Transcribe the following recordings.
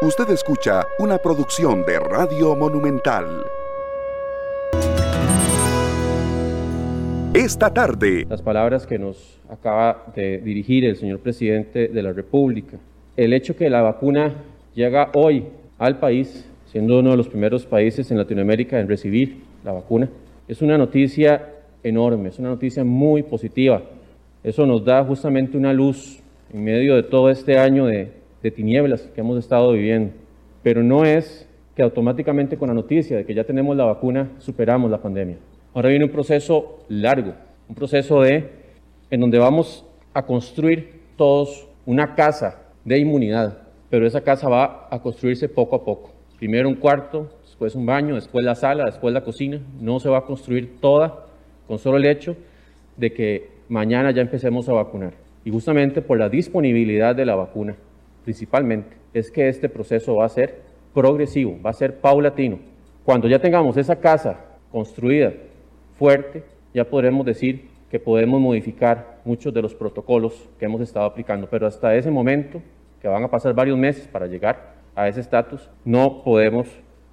Usted escucha una producción de Radio Monumental. Esta tarde. Las palabras que nos acaba de dirigir el señor presidente de la República. El hecho que la vacuna llega hoy al país, siendo uno de los primeros países en Latinoamérica en recibir la vacuna, es una noticia enorme, es una noticia muy positiva. Eso nos da justamente una luz en medio de todo este año de, de tinieblas que hemos estado viviendo. Pero no es que automáticamente con la noticia de que ya tenemos la vacuna superamos la pandemia. Ahora viene un proceso largo, un proceso de en donde vamos a construir todos una casa de inmunidad, pero esa casa va a construirse poco a poco. Primero un cuarto, después un baño, después la sala, después la cocina. No se va a construir toda con solo el hecho de que mañana ya empecemos a vacunar. Y justamente por la disponibilidad de la vacuna, principalmente, es que este proceso va a ser progresivo, va a ser paulatino. Cuando ya tengamos esa casa construida, fuerte, ya podremos decir que podemos modificar muchos de los protocolos que hemos estado aplicando, pero hasta ese momento, que van a pasar varios meses para llegar a ese estatus, no podemos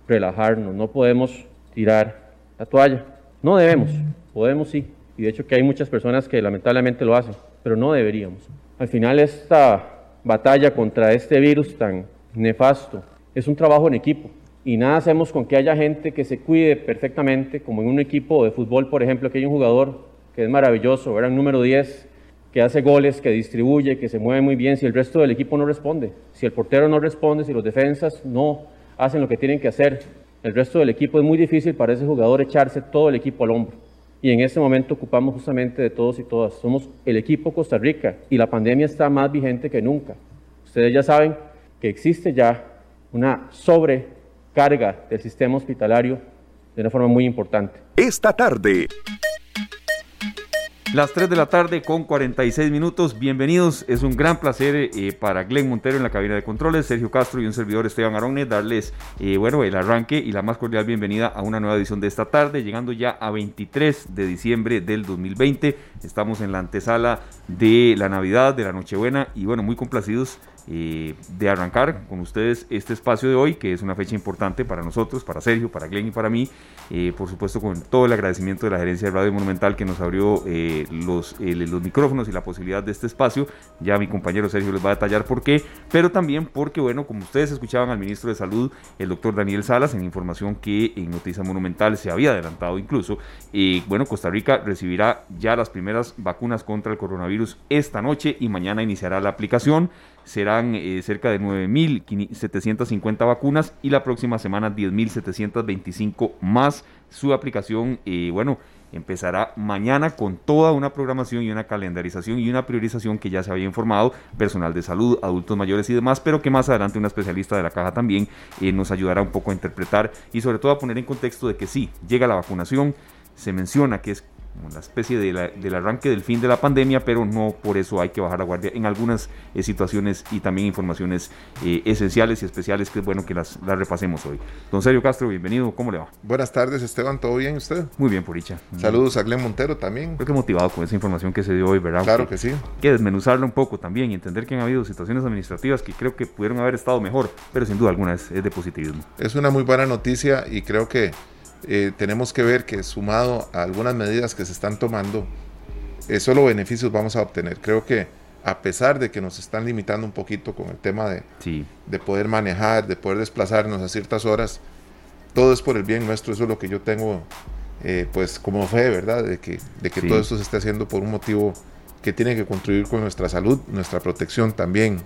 relajarnos, no podemos tirar la toalla. No debemos, podemos sí, y de hecho que hay muchas personas que lamentablemente lo hacen, pero no deberíamos. Al final esta batalla contra este virus tan nefasto es un trabajo en equipo y nada hacemos con que haya gente que se cuide perfectamente, como en un equipo de fútbol, por ejemplo, que hay un jugador que es maravilloso, era el número 10, que hace goles, que distribuye, que se mueve muy bien, si el resto del equipo no responde, si el portero no responde, si los defensas no hacen lo que tienen que hacer, el resto del equipo es muy difícil para ese jugador echarse todo el equipo al hombro. Y en este momento ocupamos justamente de todos y todas. Somos el equipo Costa Rica y la pandemia está más vigente que nunca. Ustedes ya saben que existe ya una sobrecarga del sistema hospitalario de una forma muy importante. Esta tarde. Las 3 de la tarde con 46 minutos. Bienvenidos. Es un gran placer eh, para Glenn Montero en la cabina de controles, Sergio Castro y un servidor Esteban Aronne darles eh, bueno, el arranque y la más cordial bienvenida a una nueva edición de esta tarde, llegando ya a 23 de diciembre del 2020. Estamos en la antesala de la Navidad, de la Nochebuena y bueno, muy complacidos eh, de arrancar con ustedes este espacio de hoy, que es una fecha importante para nosotros, para Sergio, para Glenn y para mí. Eh, por supuesto, con todo el agradecimiento de la gerencia de Radio Monumental que nos abrió eh, los, los micrófonos y la posibilidad de este espacio. Ya mi compañero Sergio les va a detallar por qué, pero también porque, bueno, como ustedes escuchaban al ministro de Salud, el doctor Daniel Salas, en información que en Noticia Monumental se había adelantado incluso, bueno, Costa Rica recibirá ya las primeras vacunas contra el coronavirus esta noche y mañana iniciará la aplicación serán eh, cerca de 9.750 vacunas y la próxima semana 10.725 más. Su aplicación, eh, bueno, empezará mañana con toda una programación y una calendarización y una priorización que ya se había informado, personal de salud, adultos mayores y demás, pero que más adelante una especialista de la caja también eh, nos ayudará un poco a interpretar y sobre todo a poner en contexto de que sí, llega la vacunación, se menciona que es una especie de del arranque del fin de la pandemia, pero no por eso hay que bajar la guardia en algunas eh, situaciones y también informaciones eh, esenciales y especiales que es bueno que las, las, repasemos hoy. Don Sergio Castro, bienvenido, ¿cómo le va? Buenas tardes Esteban, ¿todo bien usted? Muy bien, por dicha. Saludos a Glenn Montero también. Creo que motivado con esa información que se dio hoy, ¿verdad? Claro que, sí. Hay que desmenuzarla un poco también y entender que han habido situaciones administrativas que creo que pudieron haber estado mejor, pero sin duda alguna es, es de positivismo. Es una muy buena noticia y creo que eh, tenemos que ver que sumado a algunas medidas que se están tomando, eh, solo beneficios vamos a obtener. Creo que a pesar de que nos están limitando un poquito con el tema de, de poder manejar, de poder desplazarnos a ciertas horas, todo es por el bien nuestro, eso es lo que yo tengo eh, pues como fe, ¿verdad? De que, de que todo esto se esté haciendo por un motivo que tiene que contribuir con nuestra salud, nuestra protección también.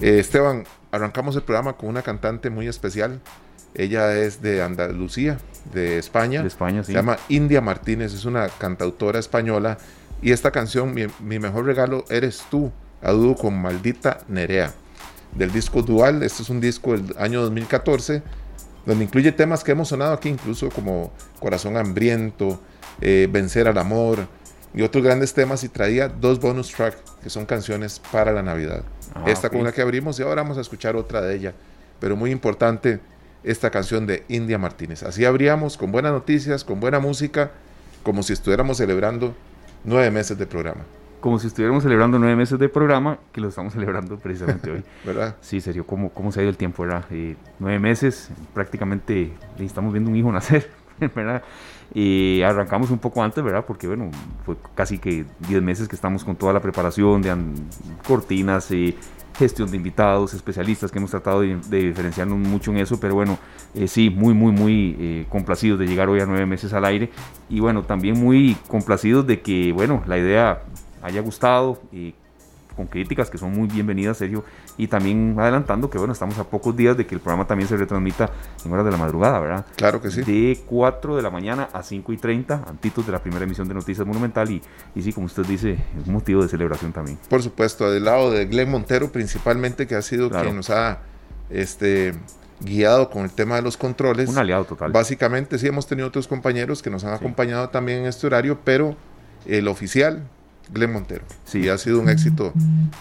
Esteban, arrancamos el programa con una cantante muy especial. Ella es de Andalucía, de España. De España, Se llama India Martínez, es una cantautora española. Y esta canción, mi, mejor regalo eres tú, a dúo con Maldita Nerea, del disco Dual. Este es un disco del año 2014, donde incluye temas que hemos sonado aquí, incluso como Corazón Hambriento, eh, Vencer al Amor y otros grandes temas. Y traía dos bonus tracks, que son canciones para la Navidad. Ah, esta con la que abrimos y ahora vamos a escuchar otra de ella. Pero muy importante esta canción de India Martínez. Así abríamos con buenas noticias, con buena música, como si estuviéramos celebrando nueve meses de programa. como si estuviéramos celebrando nueve meses de programa, que lo estamos celebrando precisamente hoy. ¿Verdad? Sí, serio, ¿cómo, cómo se ha ido el tiempo, verdad? Eh, nueve meses, prácticamente estamos viendo un hijo nacer, ¿verdad? Y arrancamos un poco antes, ¿verdad? Porque, bueno, fue casi que diez meses que estamos con toda la preparación de cortinas, y gestión de invitados, especialistas que hemos tratado de, diferenciarnos mucho en eso, pero bueno, eh, sí, muy, muy, muy eh, complacidos de llegar hoy a nueve meses al aire. Y bueno, también muy complacidos de que, bueno, la idea haya gustado y con críticas que son muy bienvenidas, Sergio, y también adelantando que bueno, estamos a pocos días de que el programa también se retransmita en horas de la madrugada, ¿verdad? Claro que sí. De 4 de la mañana a 5 y 30, antitos de la primera emisión de Noticias Monumental, y, y sí, como usted dice, es motivo de celebración también. Por supuesto, del lado de Glenn Montero principalmente, que ha sido quien nos ha este, guiado con el tema de los controles. Un aliado total. Básicamente sí hemos tenido otros compañeros que nos han acompañado también en este horario, pero el oficial, Glenn Montero. Sí, ha sido un éxito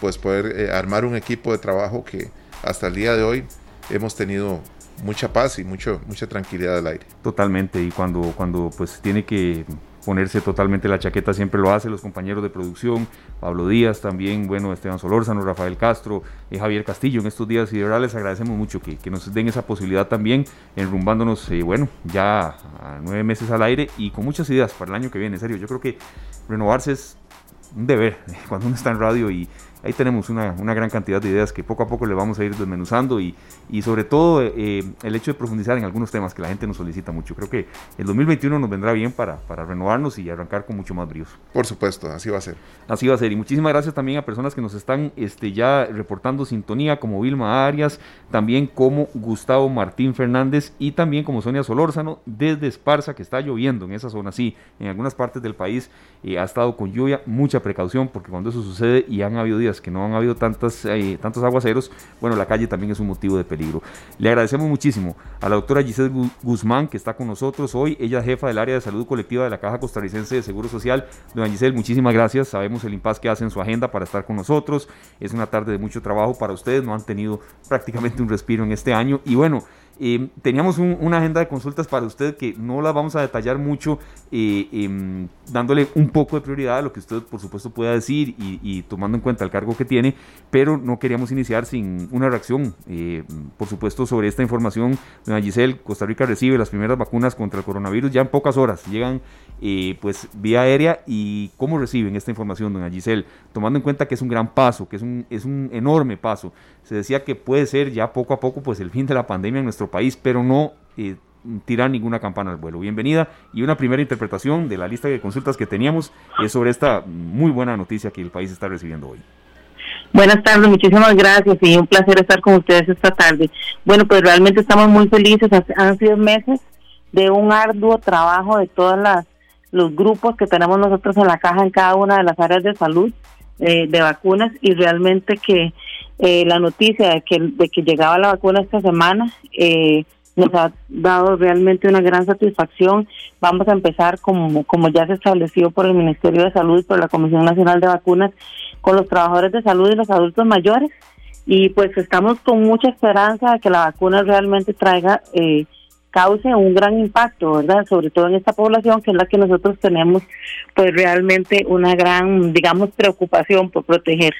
pues poder eh, armar un equipo de trabajo que hasta el día de hoy hemos tenido mucha paz y mucho, mucha tranquilidad al aire. Totalmente, y cuando, cuando pues tiene que ponerse totalmente la chaqueta siempre lo hace los compañeros de producción, Pablo Díaz también, bueno, Esteban Solórzano, Rafael Castro, y eh, Javier Castillo en estos días. Y de verdad les agradecemos mucho que, que nos den esa posibilidad también, enrumbándonos, eh, bueno, ya a nueve meses al aire y con muchas ideas para el año que viene, en serio, yo creo que renovarse es un deber cuando uno está en radio y ahí tenemos una, gran cantidad de ideas que poco a poco le vamos a ir desmenuzando y, y sobre todo eh, el hecho de profundizar en algunos temas que la gente nos solicita mucho. Creo que el 2021 nos vendrá bien para, para renovarnos y arrancar con mucho más bríos. Por supuesto, así va a ser. Así va a ser. Y muchísimas gracias también a personas que nos están este, ya reportando sintonía, como Vilma Arias, también como Gustavo Martín Fernández y también como Sonia Solórzano desde Esparza, que está lloviendo en esa zona. Sí, en algunas partes del país eh, ha estado con lluvia, mucha precaución, porque cuando eso sucede y han habido días que no han habido tantas, eh, tantos aguaceros, bueno, la calle también es un motivo de peligro. Le agradecemos muchísimo a la doctora Giselle Guzmán, que está con nosotros hoy. Ella es jefa del área de salud colectiva de la Caja Costarricense de Seguro Social. Doña Giselle, muchísimas gracias. Sabemos el impas que hace en su agenda para estar con nosotros. Es una tarde de mucho trabajo para ustedes. No han tenido prácticamente un respiro en este año. Y bueno, eh, teníamos una agenda de consultas para usted que no la vamos a detallar mucho, eh, em, dándole un poco de prioridad a lo que usted por supuesto pueda decir y, tomando en cuenta el cargo que tiene, pero no queríamos iniciar sin una reacción, eh, por supuesto, sobre esta información. Doña Giselle, Costa Rica recibe las primeras vacunas contra el coronavirus ya en pocas horas, llegan pues vía aérea y cómo reciben esta información, doña Giselle, tomando en cuenta que es un gran paso, que es un, es un enorme paso. Se decía que puede ser ya poco a poco pues el fin de la pandemia en nuestro país, pero no eh, tirar ninguna campana al vuelo. Bienvenida y una primera interpretación de la lista de consultas que teníamos es sobre esta muy buena noticia que el país está recibiendo hoy. Buenas tardes, muchísimas gracias y un placer estar con ustedes esta tarde. Bueno, pues realmente estamos muy felices, han sido meses de un arduo trabajo de todas las los grupos que tenemos nosotros en la caja en cada una de las áreas de salud eh, de vacunas y realmente que eh, la noticia de que, de que llegaba la vacuna esta semana eh, nos ha dado realmente una gran satisfacción. Vamos a empezar como, como ya se estableció por el Ministerio de Salud y por la Comisión Nacional de Vacunas con los trabajadores de salud y los adultos mayores y pues estamos con mucha esperanza de que la vacuna realmente traiga eh, cause un gran impacto, ¿verdad? Sobre todo en esta población que es la que nosotros tenemos pues realmente una gran, digamos, preocupación por proteger.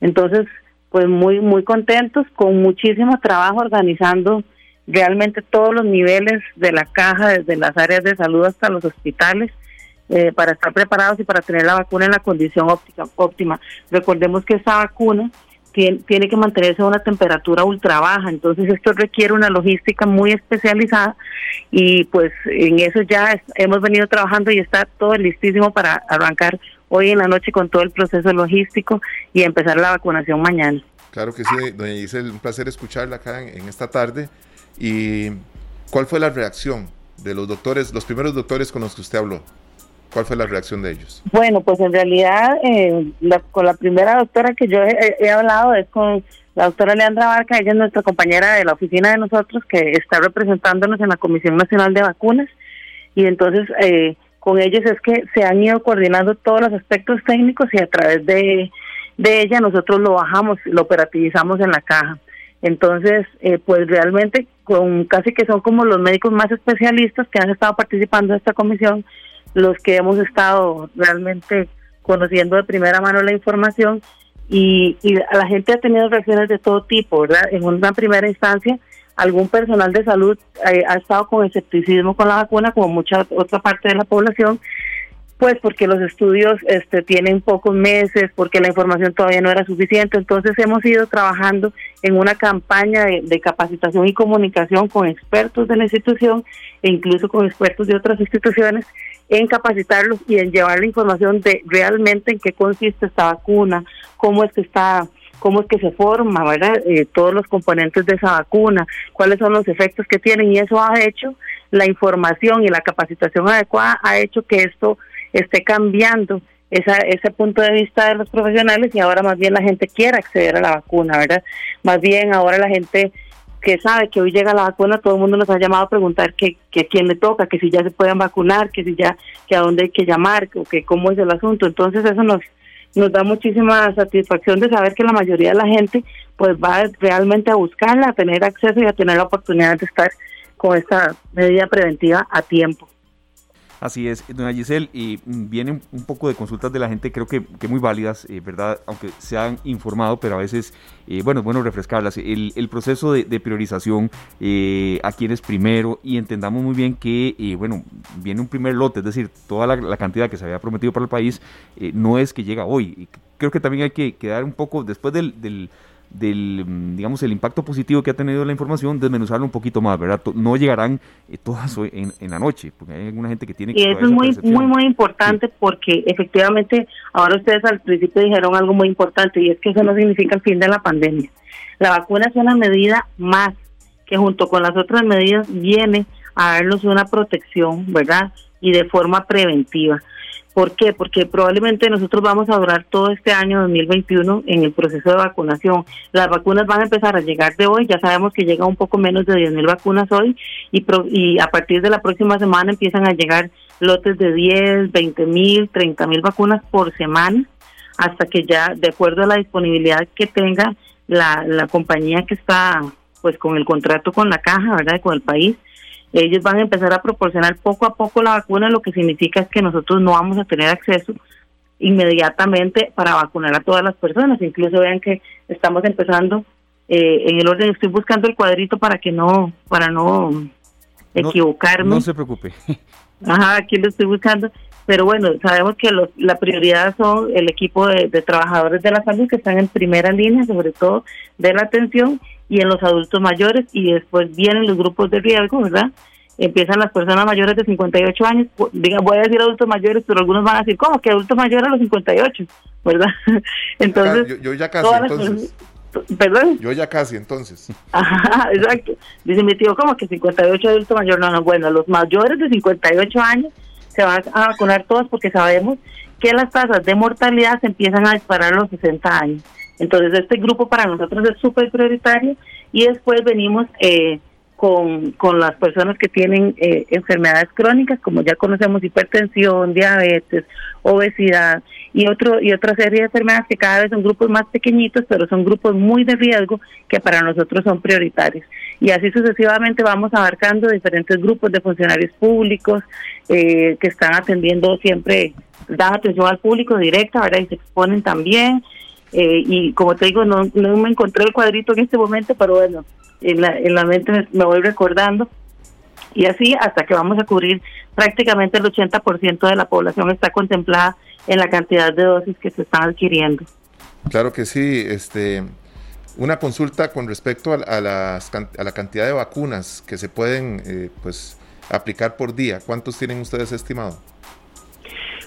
Entonces, pues muy, muy contentos, con muchísimo trabajo organizando realmente todos los niveles de la caja, desde las áreas de salud hasta los hospitales, eh, para estar preparados y para tener la vacuna en la condición óptima. óptima. Recordemos que esta vacuna tiene, que mantenerse a una temperatura ultra baja, entonces esto requiere una logística muy especializada y pues en eso ya hemos venido trabajando y está todo listísimo para arrancar hoy en la noche con todo el proceso logístico y empezar la vacunación mañana. Claro que sí, doña Giselle, un placer escucharla acá en esta tarde. ¿Y cuál fue la reacción de los doctores, los primeros doctores con los que usted habló? ¿Cuál fue la reacción de ellos? Bueno, pues en realidad eh, con la primera doctora que yo he, hablado es con la doctora Leandra Barca, ella es nuestra compañera de la oficina de nosotros que está representándonos en la Comisión Nacional de Vacunas y entonces eh, con ellos es que se han ido coordinando todos los aspectos técnicos y a través de, de ella nosotros lo bajamos, lo operativizamos en la caja. Entonces, eh, pues realmente con casi que son como los médicos más especialistas que han estado participando en esta comisión, los que hemos estado realmente conociendo de primera mano la información y, la gente ha tenido reacciones de todo tipo, ¿verdad? En una primera instancia, algún personal de salud eh, ha estado con escepticismo con la vacuna, como mucha otra parte de la población, pues porque los estudios este, tienen pocos meses, porque la información todavía no era suficiente. Entonces hemos ido trabajando en una campaña de, capacitación y comunicación con expertos de la institución e incluso con expertos de otras instituciones en capacitarlos y en llevar la información de realmente en qué consiste esta vacuna, cómo es que está cómo es que se forma, ¿verdad? Eh, todos los componentes de esa vacuna, cuáles son los efectos que tienen y eso ha hecho la información y la capacitación adecuada ha hecho que esto esté cambiando esa, ese punto de vista de los profesionales y ahora más bien la gente quiere acceder a la vacuna, ¿verdad? Más bien ahora la gente que sabe que hoy llega la vacuna, todo el mundo nos ha llamado a preguntar que, que quién le toca, que si ya se pueden vacunar, que si ya, que a dónde hay que llamar, o que cómo es el asunto. Entonces eso nos, nos da muchísima satisfacción de saber que la mayoría de la gente pues va realmente a buscarla, a tener acceso y a tener la oportunidad de estar con esta medida preventiva a tiempo. Así es, doña Giselle, y mm, vienen un poco de consultas de la gente, creo que, que muy válidas, eh, ¿verdad? Aunque se han informado, pero a veces, eh, bueno, es bueno refrescarlas. El, el proceso de, priorización, eh, a quienes primero, y entendamos muy bien que, bueno, viene un primer lote, es decir, toda la, cantidad que se había prometido para el país, no es que llega hoy. Creo que también hay que quedar un poco, después del, del del, mm, digamos, el impacto positivo que ha tenido la información, desmenuzarlo un poquito más, ¿verdad? No llegarán eh, todas en, en, la noche, porque hay alguna gente que tiene que... Y eso es muy, muy, muy importante porque efectivamente, ahora ustedes al principio dijeron algo muy importante y es que eso no significa el fin de la pandemia. La vacuna es una medida más que junto con las otras medidas viene a darnos una protección, ¿verdad? Y de forma preventiva. ¿Por qué? Porque probablemente nosotros vamos a durar todo este año 2021 en el proceso de vacunación. Las vacunas van a empezar a llegar de hoy, ya sabemos que llega un poco menos de 10.000 vacunas hoy y, y a partir de la próxima semana empiezan a llegar lotes de 10, 20.000, 30.000 vacunas por semana hasta que ya, de acuerdo a la disponibilidad que tenga la, la compañía que está pues con el contrato con la caja, ¿verdad? Con el país, ellos van a empezar a proporcionar poco a poco la vacuna, lo que significa es que nosotros no vamos a tener acceso inmediatamente para vacunar a todas las personas. Incluso vean que estamos empezando eh, en el orden, estoy buscando el cuadrito para que no, para no, equivocarme. No se preocupe. Ajá, aquí lo estoy buscando. Pero bueno, sabemos que la prioridad son el equipo de, de, trabajadores de la salud que están en primera línea, sobre todo de la atención, y en los adultos mayores y después vienen los grupos de riesgo, ¿verdad? Empiezan las personas mayores de 58 años, diga, voy a decir adultos mayores, pero algunos van a decir, ¿cómo que adultos mayores a los 58? ¿Verdad? Entonces, yo, ya casi, entonces. ¿Perdón? Yo ya casi, entonces. Ajá, exacto. Dice mi tío, ¿cómo que 58 adultos mayores? No, no, bueno, los mayores de 58 años se van a vacunar todos porque sabemos que las tasas de mortalidad se empiezan a disparar a los 60 años. Entonces, este grupo para nosotros es súper prioritario y después venimos eh, con, con las personas que tienen eh, enfermedades crónicas, como ya conocemos, hipertensión, diabetes, obesidad y, otro, y otra serie de enfermedades que cada vez son grupos más pequeñitos, pero son grupos muy de riesgo que para nosotros son prioritarios. Y así sucesivamente vamos abarcando diferentes grupos de funcionarios públicos eh, que están atendiendo siempre, dan atención al público directa, ahora y se exponen también eh, y como te digo, no, no me encontré el cuadrito en este momento, pero bueno, en la, en la mente me, voy recordando. Y así hasta que vamos a cubrir prácticamente el 80% de la población está contemplada en la cantidad de dosis que se están adquiriendo. Claro que sí, este una consulta con respecto a, las, a la cantidad de vacunas que se pueden eh, pues aplicar por día. ¿Cuántos tienen ustedes estimado?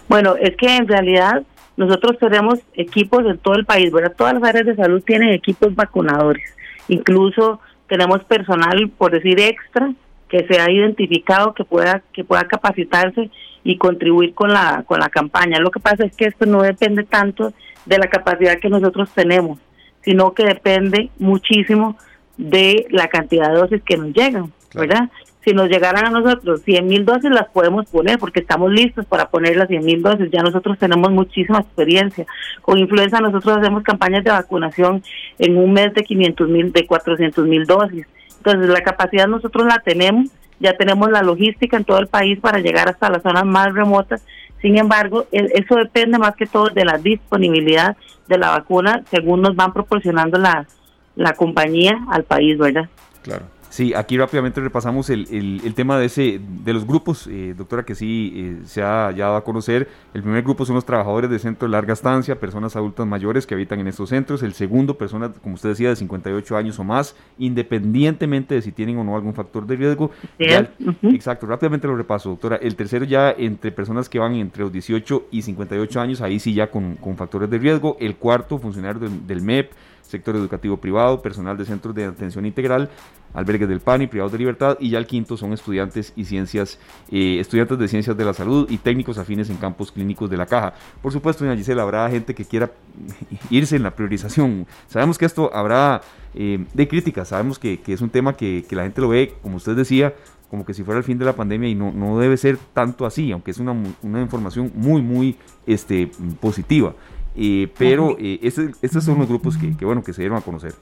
Bueno, es que en realidad nosotros tenemos equipos en todo el país, ¿verdad? Todas las áreas de salud tienen equipos vacunadores. Incluso tenemos personal, por decir extra, que se ha identificado que pueda que pueda capacitarse y contribuir con la con la campaña. Lo que pasa es que esto no depende tanto de la capacidad que nosotros tenemos, sino que depende muchísimo de la cantidad de dosis que nos llegan, ¿verdad? Si nos llegaran a nosotros 100 mil dosis, las podemos poner porque estamos listos para poner las 100 mil dosis. Ya nosotros tenemos muchísima experiencia. Con influenza nosotros hacemos campañas de vacunación en un mes de 500 mil, de 400 mil dosis. Entonces la capacidad nosotros la tenemos, ya tenemos la logística en todo el país para llegar hasta las zonas más remotas Sin embargo, e, eso depende más que todo de la disponibilidad de la vacuna según nos van proporcionando la, la compañía al país, ¿verdad? Claro. Sí, aquí rápidamente repasamos el, el, tema de ese de los grupos, eh, doctora, que sí eh, se ha dado a conocer. El primer grupo son los trabajadores de centro de larga estancia, personas adultas mayores que habitan en estos centros. El segundo, personas, como usted decía, de 58 años o más, independientemente de si tienen o no algún factor de riesgo. Exacto, rápidamente lo repaso, doctora. El tercero ya entre personas que van entre los 18 y 58 años, ahí sí ya con, con factores de riesgo. El cuarto, funcionario del, del MEP sector educativo privado, personal de centros de atención integral, albergues del PAN y privados de libertad, y ya el quinto son estudiantes y ciencias, eh, estudiantes de ciencias de la salud y técnicos afines en campos clínicos de la caja. Por supuesto, doña Gisela, habrá gente que quiera irse en la priorización. Sabemos que esto habrá eh, de críticas, sabemos que, es un tema que, la gente lo ve, como usted decía, como que si fuera el fin de la pandemia y no, no debe ser tanto así, aunque es una, una información muy, muy este, positiva. Eh, pero eh, estos son los grupos que, bueno que se dieron a conocer.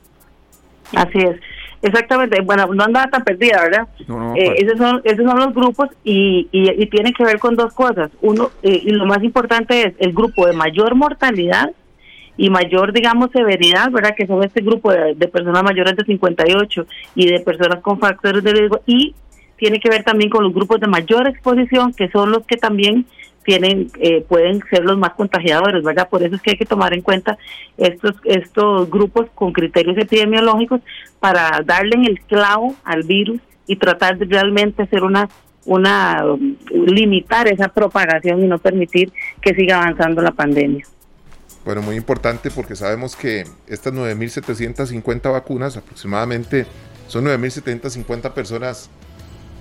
Así es, exactamente. Bueno, no andaba tan perdida, ¿verdad? Eh, esos, son, esos son los grupos y, y, tienen que ver con dos cosas. Uno, y lo más importante es el grupo de mayor mortalidad y mayor, digamos, severidad, ¿verdad? Que son este grupo de, de personas mayores de 58 y de personas con factores de riesgo y tiene que ver también con los grupos de mayor exposición, que son los que también tienen eh, pueden ser los más contagiadores, ¿verdad? Por eso es que hay que tomar en cuenta estos estos grupos con criterios epidemiológicos para darle en el clavo al virus y tratar de realmente hacer una una limitar esa propagación y no permitir que siga avanzando la pandemia. Bueno, muy importante porque sabemos que estas 9.750 vacunas aproximadamente son 9.750 personas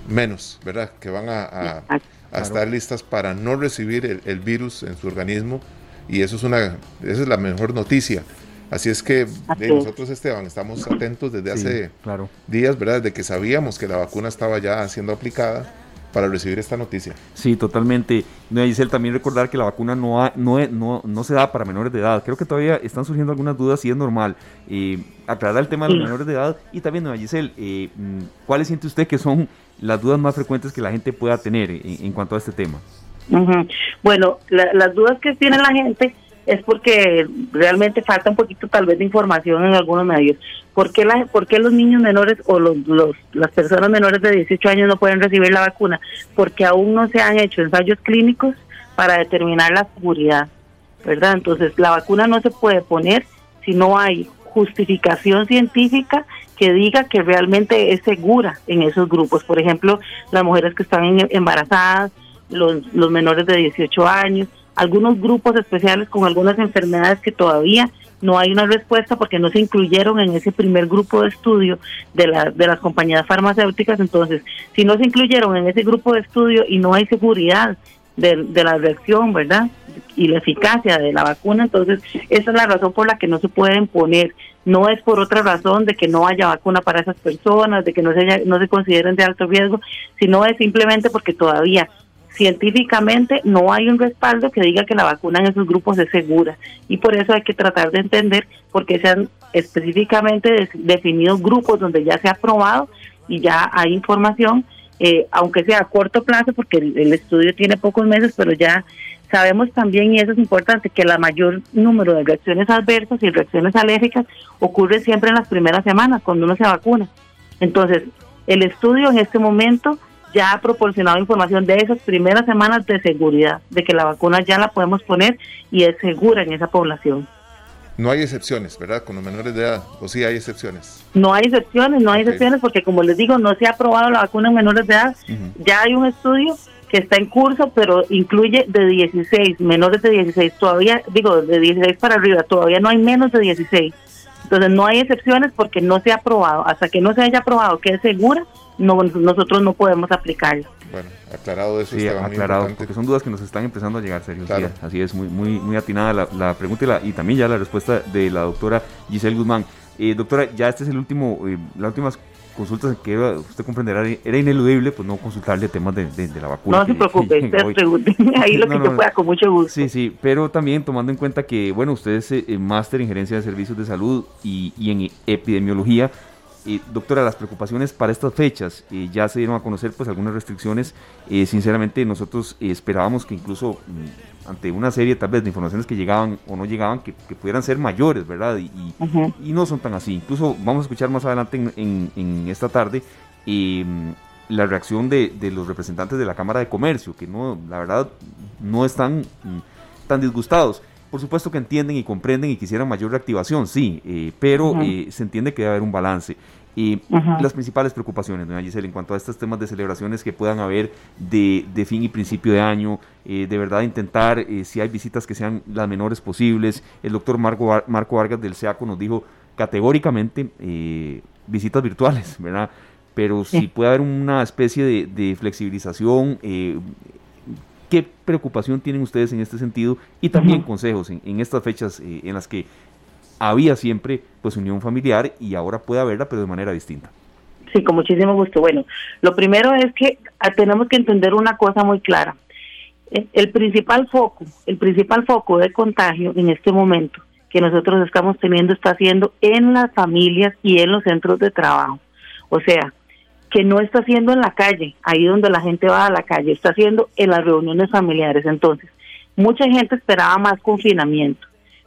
menos, ¿verdad? Que van a, a estar listas para no recibir el, virus en su organismo y eso es una esa es la mejor noticia. Así es que nosotros, Esteban, estamos atentos desde hace días, ¿verdad? Desde que sabíamos que la vacuna estaba ya siendo aplicada para recibir esta noticia. Sí, totalmente. Giselle, también recordar que la vacuna no, no, no, no se da para menores de edad. Creo que todavía están surgiendo algunas dudas y es normal. Eh, aclarar el tema de los menores de edad y también, Giselle, eh, mm, ¿cuáles siente usted que son las dudas más frecuentes que la gente pueda tener en, cuanto a este tema? Bueno, las dudas que tiene la gente es porque realmente falta un poquito tal vez de información en algunos medios. ¿Por qué, la, por qué los niños menores o los, los, las personas menores de 18 años no pueden recibir la vacuna? Porque aún no se han hecho ensayos clínicos para determinar la seguridad, ¿verdad? Entonces la vacuna no se puede poner si no hay justificación científica que diga que realmente es segura en esos grupos. Por ejemplo, las mujeres que están embarazadas, los, los menores de 18 años, algunos grupos especiales con algunas enfermedades que todavía no hay una respuesta porque no se incluyeron en ese primer grupo de estudio de, la, de las compañías farmacéuticas. Entonces, si no se incluyeron en ese grupo de estudio y no hay seguridad de, de, la reacción, ¿verdad? Y la eficacia de la vacuna. Entonces, esa es la razón por la que no se pueden poner. No es por otra razón de que no haya vacuna para esas personas, de que no se, no se consideren de alto riesgo, sino es simplemente porque todavía científicamente no hay un respaldo que diga que la vacuna en esos grupos es segura. Y por eso hay que tratar de entender por qué se han específicamente definido grupos donde ya se ha probado y ya hay información eh, aunque sea a corto plazo, porque el, estudio tiene pocos meses, pero ya sabemos también, y eso es importante, que la mayor número de reacciones adversas y reacciones alérgicas ocurre siempre en las primeras semanas, cuando uno se vacuna. Entonces, el estudio en este momento ya ha proporcionado información de esas primeras semanas de seguridad, de que la vacuna ya la podemos poner y es segura en esa población. No hay excepciones, ¿verdad? Con los menores de edad, o sí hay excepciones. No hay excepciones, no hay excepciones porque como les digo, no se ha aprobado la vacuna en menores de edad. Ya hay un estudio que está en curso, pero incluye de 16, menores de 16, todavía, digo, de 16 para arriba, todavía no hay menos de 16. Entonces no hay excepciones porque no se ha aprobado. Hasta que no se haya aprobado que es segura, no, nosotros no podemos aplicarlo. Bueno, aclarado eso. Sí, aclarado, porque son dudas que nos están empezando a llegar, serios. así es, muy, muy, muy atinada la, pregunta y, también ya la respuesta de la doctora Giselle Guzmán. Eh, doctora, ya este es el último, eh, las últimas consultas que usted comprenderá, era ineludible pues no consultarle temas de, la vacuna. No se preocupe, usted ahí lo que yo pueda, con mucho gusto. Sí, sí, pero también tomando en cuenta que, bueno, usted es eh, máster en gerencia de servicios de salud y, y en epidemiología, doctora, las preocupaciones para estas fechas, ya se dieron a conocer pues algunas restricciones, sinceramente nosotros esperábamos que incluso mm, ante una serie tal vez de informaciones que llegaban o no llegaban, que, pudieran ser mayores, ¿verdad? Y, y, no son tan así. Incluso vamos a escuchar más adelante en, en, esta tarde mm, la reacción de, de, los representantes de la Cámara de Comercio, que no, la verdad, no están mm, tan disgustados. Por supuesto que entienden y comprenden y quisieran mayor reactivación, sí, eh, pero eh, se entiende que debe haber un balance. Y las principales preocupaciones, doña Giselle, en cuanto a estos temas de celebraciones que puedan haber de, de fin y principio de año, eh, de verdad intentar, si hay visitas que sean las menores posibles. El doctor Marco, Marco Vargas del SEACO nos dijo categóricamente visitas virtuales, ¿verdad? Pero si puede haber una especie de, de flexibilización, ¿Qué preocupación tienen ustedes en este sentido? Y también consejos en, estas fechas eh, en las que había siempre pues unión familiar y ahora puede haberla, pero de manera distinta. Sí, con muchísimo gusto. Bueno, lo primero es que ah, tenemos que entender una cosa muy clara. El, el principal foco, el principal foco de contagio en este momento que nosotros estamos teniendo está siendo en las familias y en los centros de trabajo. O sea, que no está haciendo en la calle, ahí donde la gente va a la calle, está haciendo en las reuniones familiares. Entonces, mucha gente esperaba más confinamiento,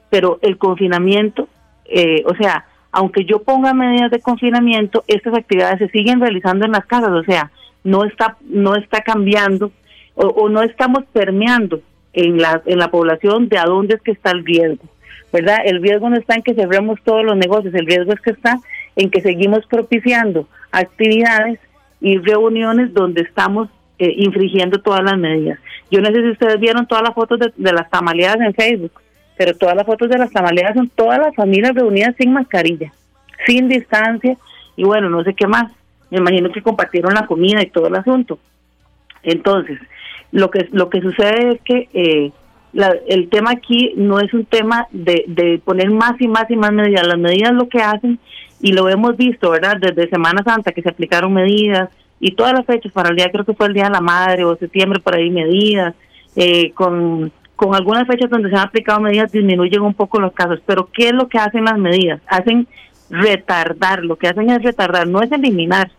pero el confinamiento, eh, o sea, aunque yo ponga medidas de confinamiento, estas actividades se siguen realizando en las casas, o sea, no está, no está cambiando o, no estamos permeando en la, en la población de a dónde es que está el riesgo, ¿verdad? El riesgo no está en que cerremos todos los negocios, el riesgo es que está en que seguimos propiciando actividades y reuniones donde estamos eh, infringiendo todas las medidas. Yo no sé si ustedes vieron todas las fotos de, las tamaleadas en Facebook, pero todas las fotos de las tamaleadas son todas las familias reunidas sin mascarilla, sin distancia y bueno, no sé qué más. Me imagino que compartieron la comida y todo el asunto. Entonces, lo que lo que sucede es que eh, el tema aquí no es un tema de, de poner más y más y más medidas. Las medidas lo que hacen y lo hemos visto, ¿verdad? Desde Semana Santa que se aplicaron medidas y todas las fechas para el día, creo que fue el Día de la Madre o septiembre, por ahí medidas, eh, con, con algunas fechas donde se han aplicado medidas disminuyen un poco los casos, pero ¿qué es lo que hacen las medidas? Hacen retardar, lo que hacen es retardar, no es eliminar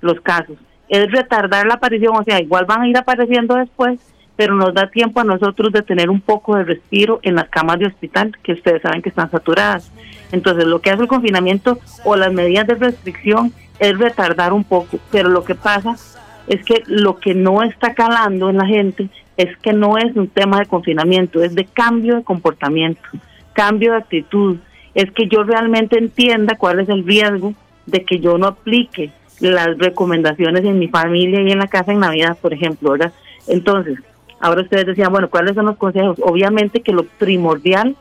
los casos, es retardar la aparición, o sea, igual van a ir apareciendo después, pero nos da tiempo a nosotros de tener un poco de respiro en las camas de hospital, que ustedes saben que están saturadas. Entonces, lo que hace el confinamiento o las medidas de restricción es retardar un poco, pero lo que pasa es que lo que no está calando en la gente es que no es un tema de confinamiento, es de cambio de comportamiento, cambio de actitud, es que yo realmente entienda cuál es el riesgo de que yo no aplique las recomendaciones en mi familia y en la casa en Navidad, por ejemplo, ¿verdad? Entonces, Ahora ustedes decían, bueno, ¿cuáles son los consejos? Obviamente que lo primordial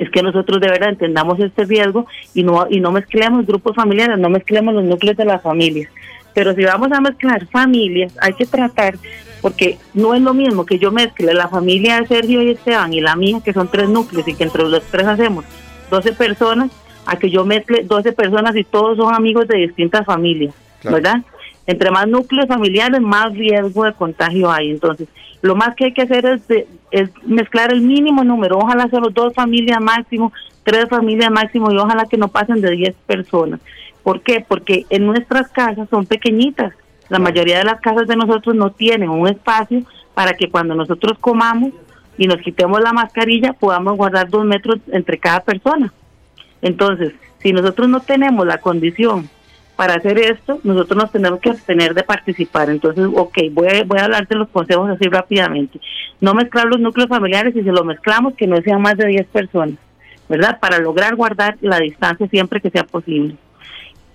es que nosotros de verdad entendamos este riesgo y no y no mezclemos grupos familiares, no mezclemos los núcleos de las familias. Pero si vamos a mezclar familias, hay que tratar, porque no es lo mismo que yo mezcle la familia de Sergio y Esteban y la mía, que son tres núcleos y que entre los tres hacemos 12 personas, a que yo mezcle 12 personas y todos son amigos de distintas familias, ¿verdad? Entre más núcleos familiares, más riesgo de contagio hay. Entonces, lo más que hay que hacer es, mezclar el mínimo número, ojalá solo dos familias máximo, tres familias máximo y ojalá que no pasen de 10 personas. ¿Por qué? Porque en nuestras casas son pequeñitas. La mayoría de las casas de nosotros no tienen un espacio para que cuando nosotros comamos y nos quitemos la mascarilla podamos guardar dos metros entre cada persona. Entonces, si nosotros no tenemos la condición para hacer esto, nosotros nos tenemos que abstener de participar. Entonces, ok, voy a, voy a hablar de los consejos así rápidamente. No mezclar los núcleos familiares y si lo mezclamos, que no sean más de 10 personas, ¿verdad? Para lograr guardar la distancia siempre que sea posible.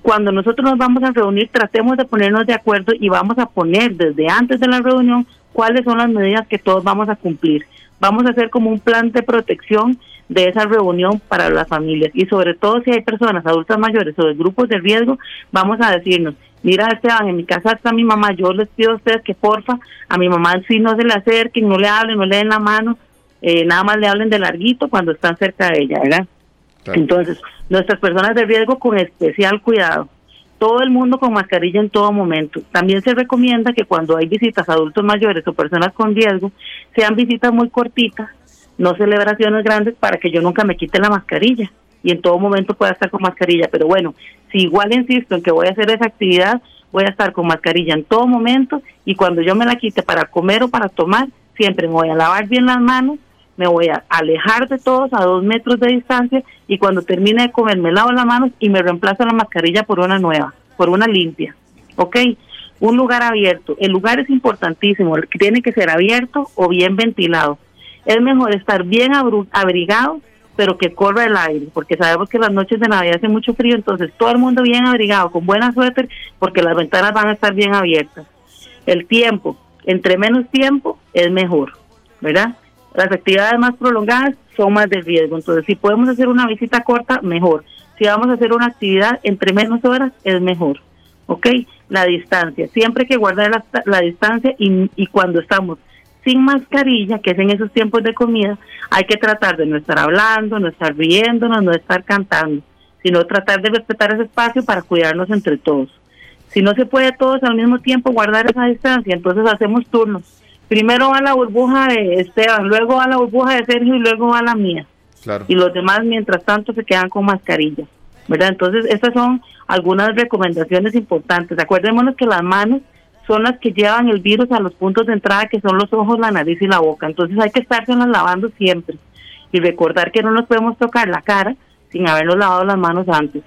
Cuando nosotros nos vamos a reunir, tratemos de ponernos de acuerdo y vamos a poner desde antes de la reunión cuáles son las medidas que todos vamos a cumplir. Vamos a hacer como un plan de protección de esa reunión para las familias. Y sobre todo si hay personas adultas mayores o de grupos de riesgo, vamos a decirnos, mira Esteban, en mi casa está mi mamá, yo les pido a ustedes que porfa, a mi mamá sí no se le acerquen, no le hablen, no le den la mano, eh, nada más le hablen de larguito cuando están cerca de ella, ¿verdad? Entonces, nuestras personas de riesgo con especial cuidado. Todo el mundo con mascarilla en todo momento. También se recomienda que cuando hay visitas a adultos mayores o personas con riesgo, sean visitas muy cortitas, no celebraciones grandes para que yo nunca me quite la mascarilla y en todo momento pueda estar con mascarilla. Pero bueno, si igual insisto en que voy a hacer esa actividad, voy a estar con mascarilla en todo momento y cuando yo me la quite para comer o para tomar, siempre me voy a lavar bien las manos, me voy a alejar de todos a dos metros de distancia y cuando termine de comer me lavo las manos y me reemplazo la mascarilla por una nueva, por una limpia. ¿Ok? Un lugar abierto. El lugar es importantísimo, tiene que ser abierto o bien ventilado. Es mejor estar bien abrigado pero que corra el aire, porque sabemos que las noches de Navidad hace mucho frío, entonces todo el mundo bien abrigado, con buena suéter, porque las ventanas van a estar bien abiertas. El tiempo, entre menos tiempo es mejor, ¿verdad? Las actividades más prolongadas son más de riesgo, entonces si podemos hacer una visita corta, mejor. Si vamos a hacer una actividad entre menos horas, es mejor. ¿Ok? La distancia, siempre hay que guardar la, la distancia y, y cuando estamos sin mascarilla, que es en esos tiempos de comida, hay que tratar de no estar hablando, no estar riéndonos, no estar cantando, sino tratar de respetar ese espacio para cuidarnos entre todos. Si no se puede todos al mismo tiempo guardar esa distancia, entonces hacemos turnos. Primero va la burbuja de Esteban, luego va la burbuja de Sergio y luego va la mía. Y los demás, mientras tanto, se quedan con mascarilla. ¿verdad? Entonces, estas son algunas recomendaciones importantes. Acuérdémonos que las manos son las que llevan el virus a los puntos de entrada que son los ojos, la nariz y la boca. Entonces hay que estarse lavando siempre y recordar que no nos podemos tocar la cara sin habernos lavado las manos antes.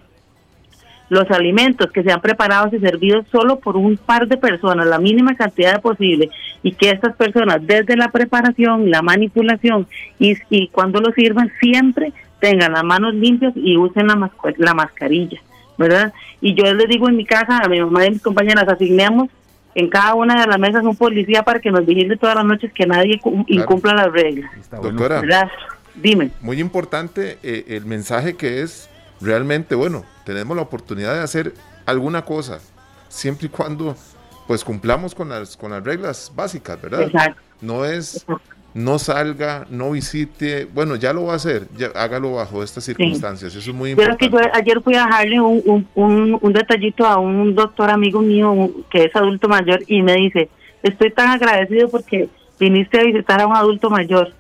Los alimentos que sean preparados y servidos solo por un par de personas, la mínima cantidad posible, y que estas personas desde la preparación, la manipulación y, y cuando lo sirvan siempre tengan las manos limpias y usen la, la mascarilla, ¿verdad? Y yo les digo en mi casa, a mi mamá y a mis compañeras, asignemos en cada una de las mesas un policía para que nos vigile todas las noches que nadie incumpla las reglas. Doctora, dime. Muy importante eh, el mensaje que es realmente, bueno, tenemos la oportunidad de hacer alguna cosa, siempre y cuando pues cumplamos con las, con las reglas básicas, ¿verdad? Exacto. No es no salga, no visite, bueno, ya lo va a hacer, ya, hágalo bajo estas circunstancias, eso es muy importante. Pero que yo ayer fui a dejarle un, un, un, detallito a un doctor amigo mío que es adulto mayor y me dice, estoy tan agradecido porque viniste a visitar a un adulto mayor,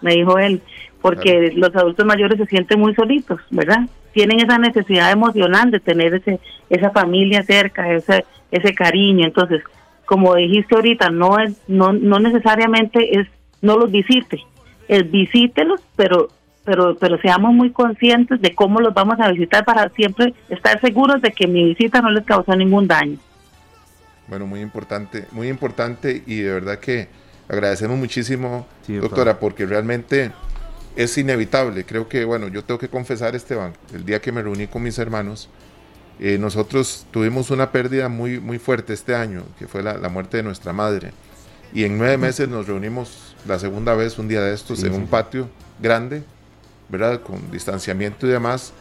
me dijo él, porque los adultos mayores se sienten muy solitos, ¿verdad? Tienen esa necesidad emocional de tener ese esa familia cerca, ese ese cariño, entonces, como dijiste ahorita, no es no no necesariamente es no los visite, es visítelos, pero pero pero seamos muy conscientes de cómo los vamos a visitar para siempre estar seguros de que mi visita no les causa ningún daño. Bueno, muy importante, muy importante y de verdad que agradecemos muchísimo, doctora, porque realmente es inevitable. Creo que, bueno, yo tengo que confesar, Esteban, el día que me reuní con mis hermanos, eh, nosotros tuvimos una pérdida muy, muy fuerte este año, que fue la, la muerte de nuestra madre. Y en nueve meses nos reunimos la segunda vez un día de estos en un patio grande, ¿verdad? Con distanciamiento y demás,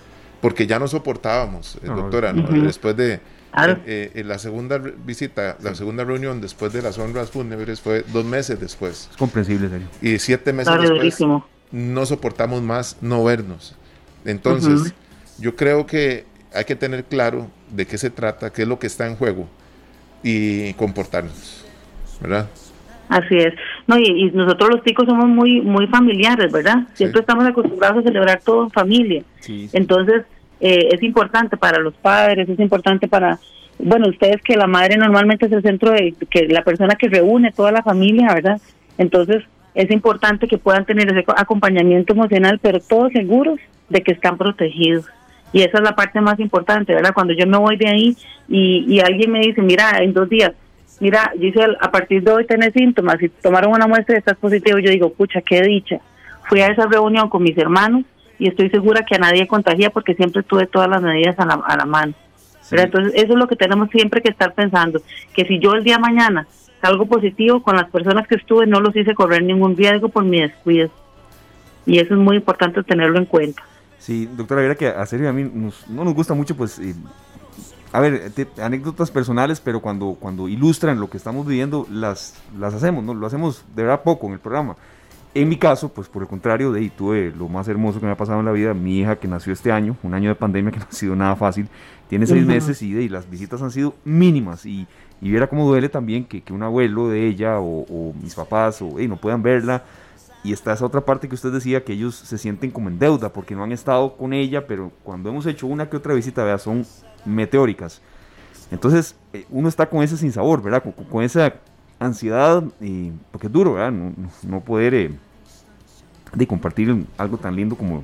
porque ya no soportábamos, eh, doctora, después de eh, eh, la segunda visita, la segunda reunión después de las honras fúnebres fue dos meses después. Es comprensible, serio. Y siete meses después no soportamos más no vernos. Entonces, yo creo que hay que tener claro de qué se trata, qué es lo que está en juego y comportarnos, ¿verdad? Así es. No, y, nosotros los chicos somos muy muy familiares, ¿verdad? Siempre estamos acostumbrados a celebrar todo en familia. Entonces, eh, es importante para los padres, es importante para, bueno, ustedes que la madre normalmente es el centro de, que la persona que reúne toda la familia, ¿verdad? Entonces, es importante que puedan tener ese acompañamiento emocional, pero todos seguros de que están protegidos. Y esa es la parte más importante, ¿verdad? Cuando yo me voy de ahí y, y alguien me dice, mira, en dos días, mira, Giselle, a partir de hoy tenés síntomas, si tomaron una muestra y estás positivo, yo digo, pucha, qué dicha. Fui a esa reunión con mis hermanos y estoy segura que a nadie contagia porque siempre tuve todas las medidas a la, mano. Pero entonces eso es lo que tenemos siempre que estar pensando, que si yo el día de mañana salgo positivo con las personas que estuve, no los hice correr ningún riesgo por mi descuido. Y eso es muy importante tenerlo en cuenta. Sí, doctora, mira que a serio a mí no nos gusta mucho pues eh, a ver, anécdotas personales, pero cuando, cuando ilustran lo que estamos viviendo, las, las hacemos, ¿no? Lo hacemos de verdad poco en el programa. En mi caso, pues por el contrario, de ahí tuve lo más hermoso que me ha pasado en la vida. Mi hija que nació este año, un año de pandemia que no ha sido nada fácil, tiene seis meses y, de, las visitas han sido mínimas. Y, y viera cómo duele también que, que un abuelo de ella o, mis papás o, no puedan verla. Y está esa otra parte que usted decía, que ellos se sienten como en deuda porque no han estado con ella, pero cuando hemos hecho una que otra visita, vea, son meteóricas. Entonces, eh, uno está con ese sinsabor, ¿verdad? Con, esa ansiedad, y, porque es duro, ¿verdad? No, poder eh, de compartir algo tan lindo como...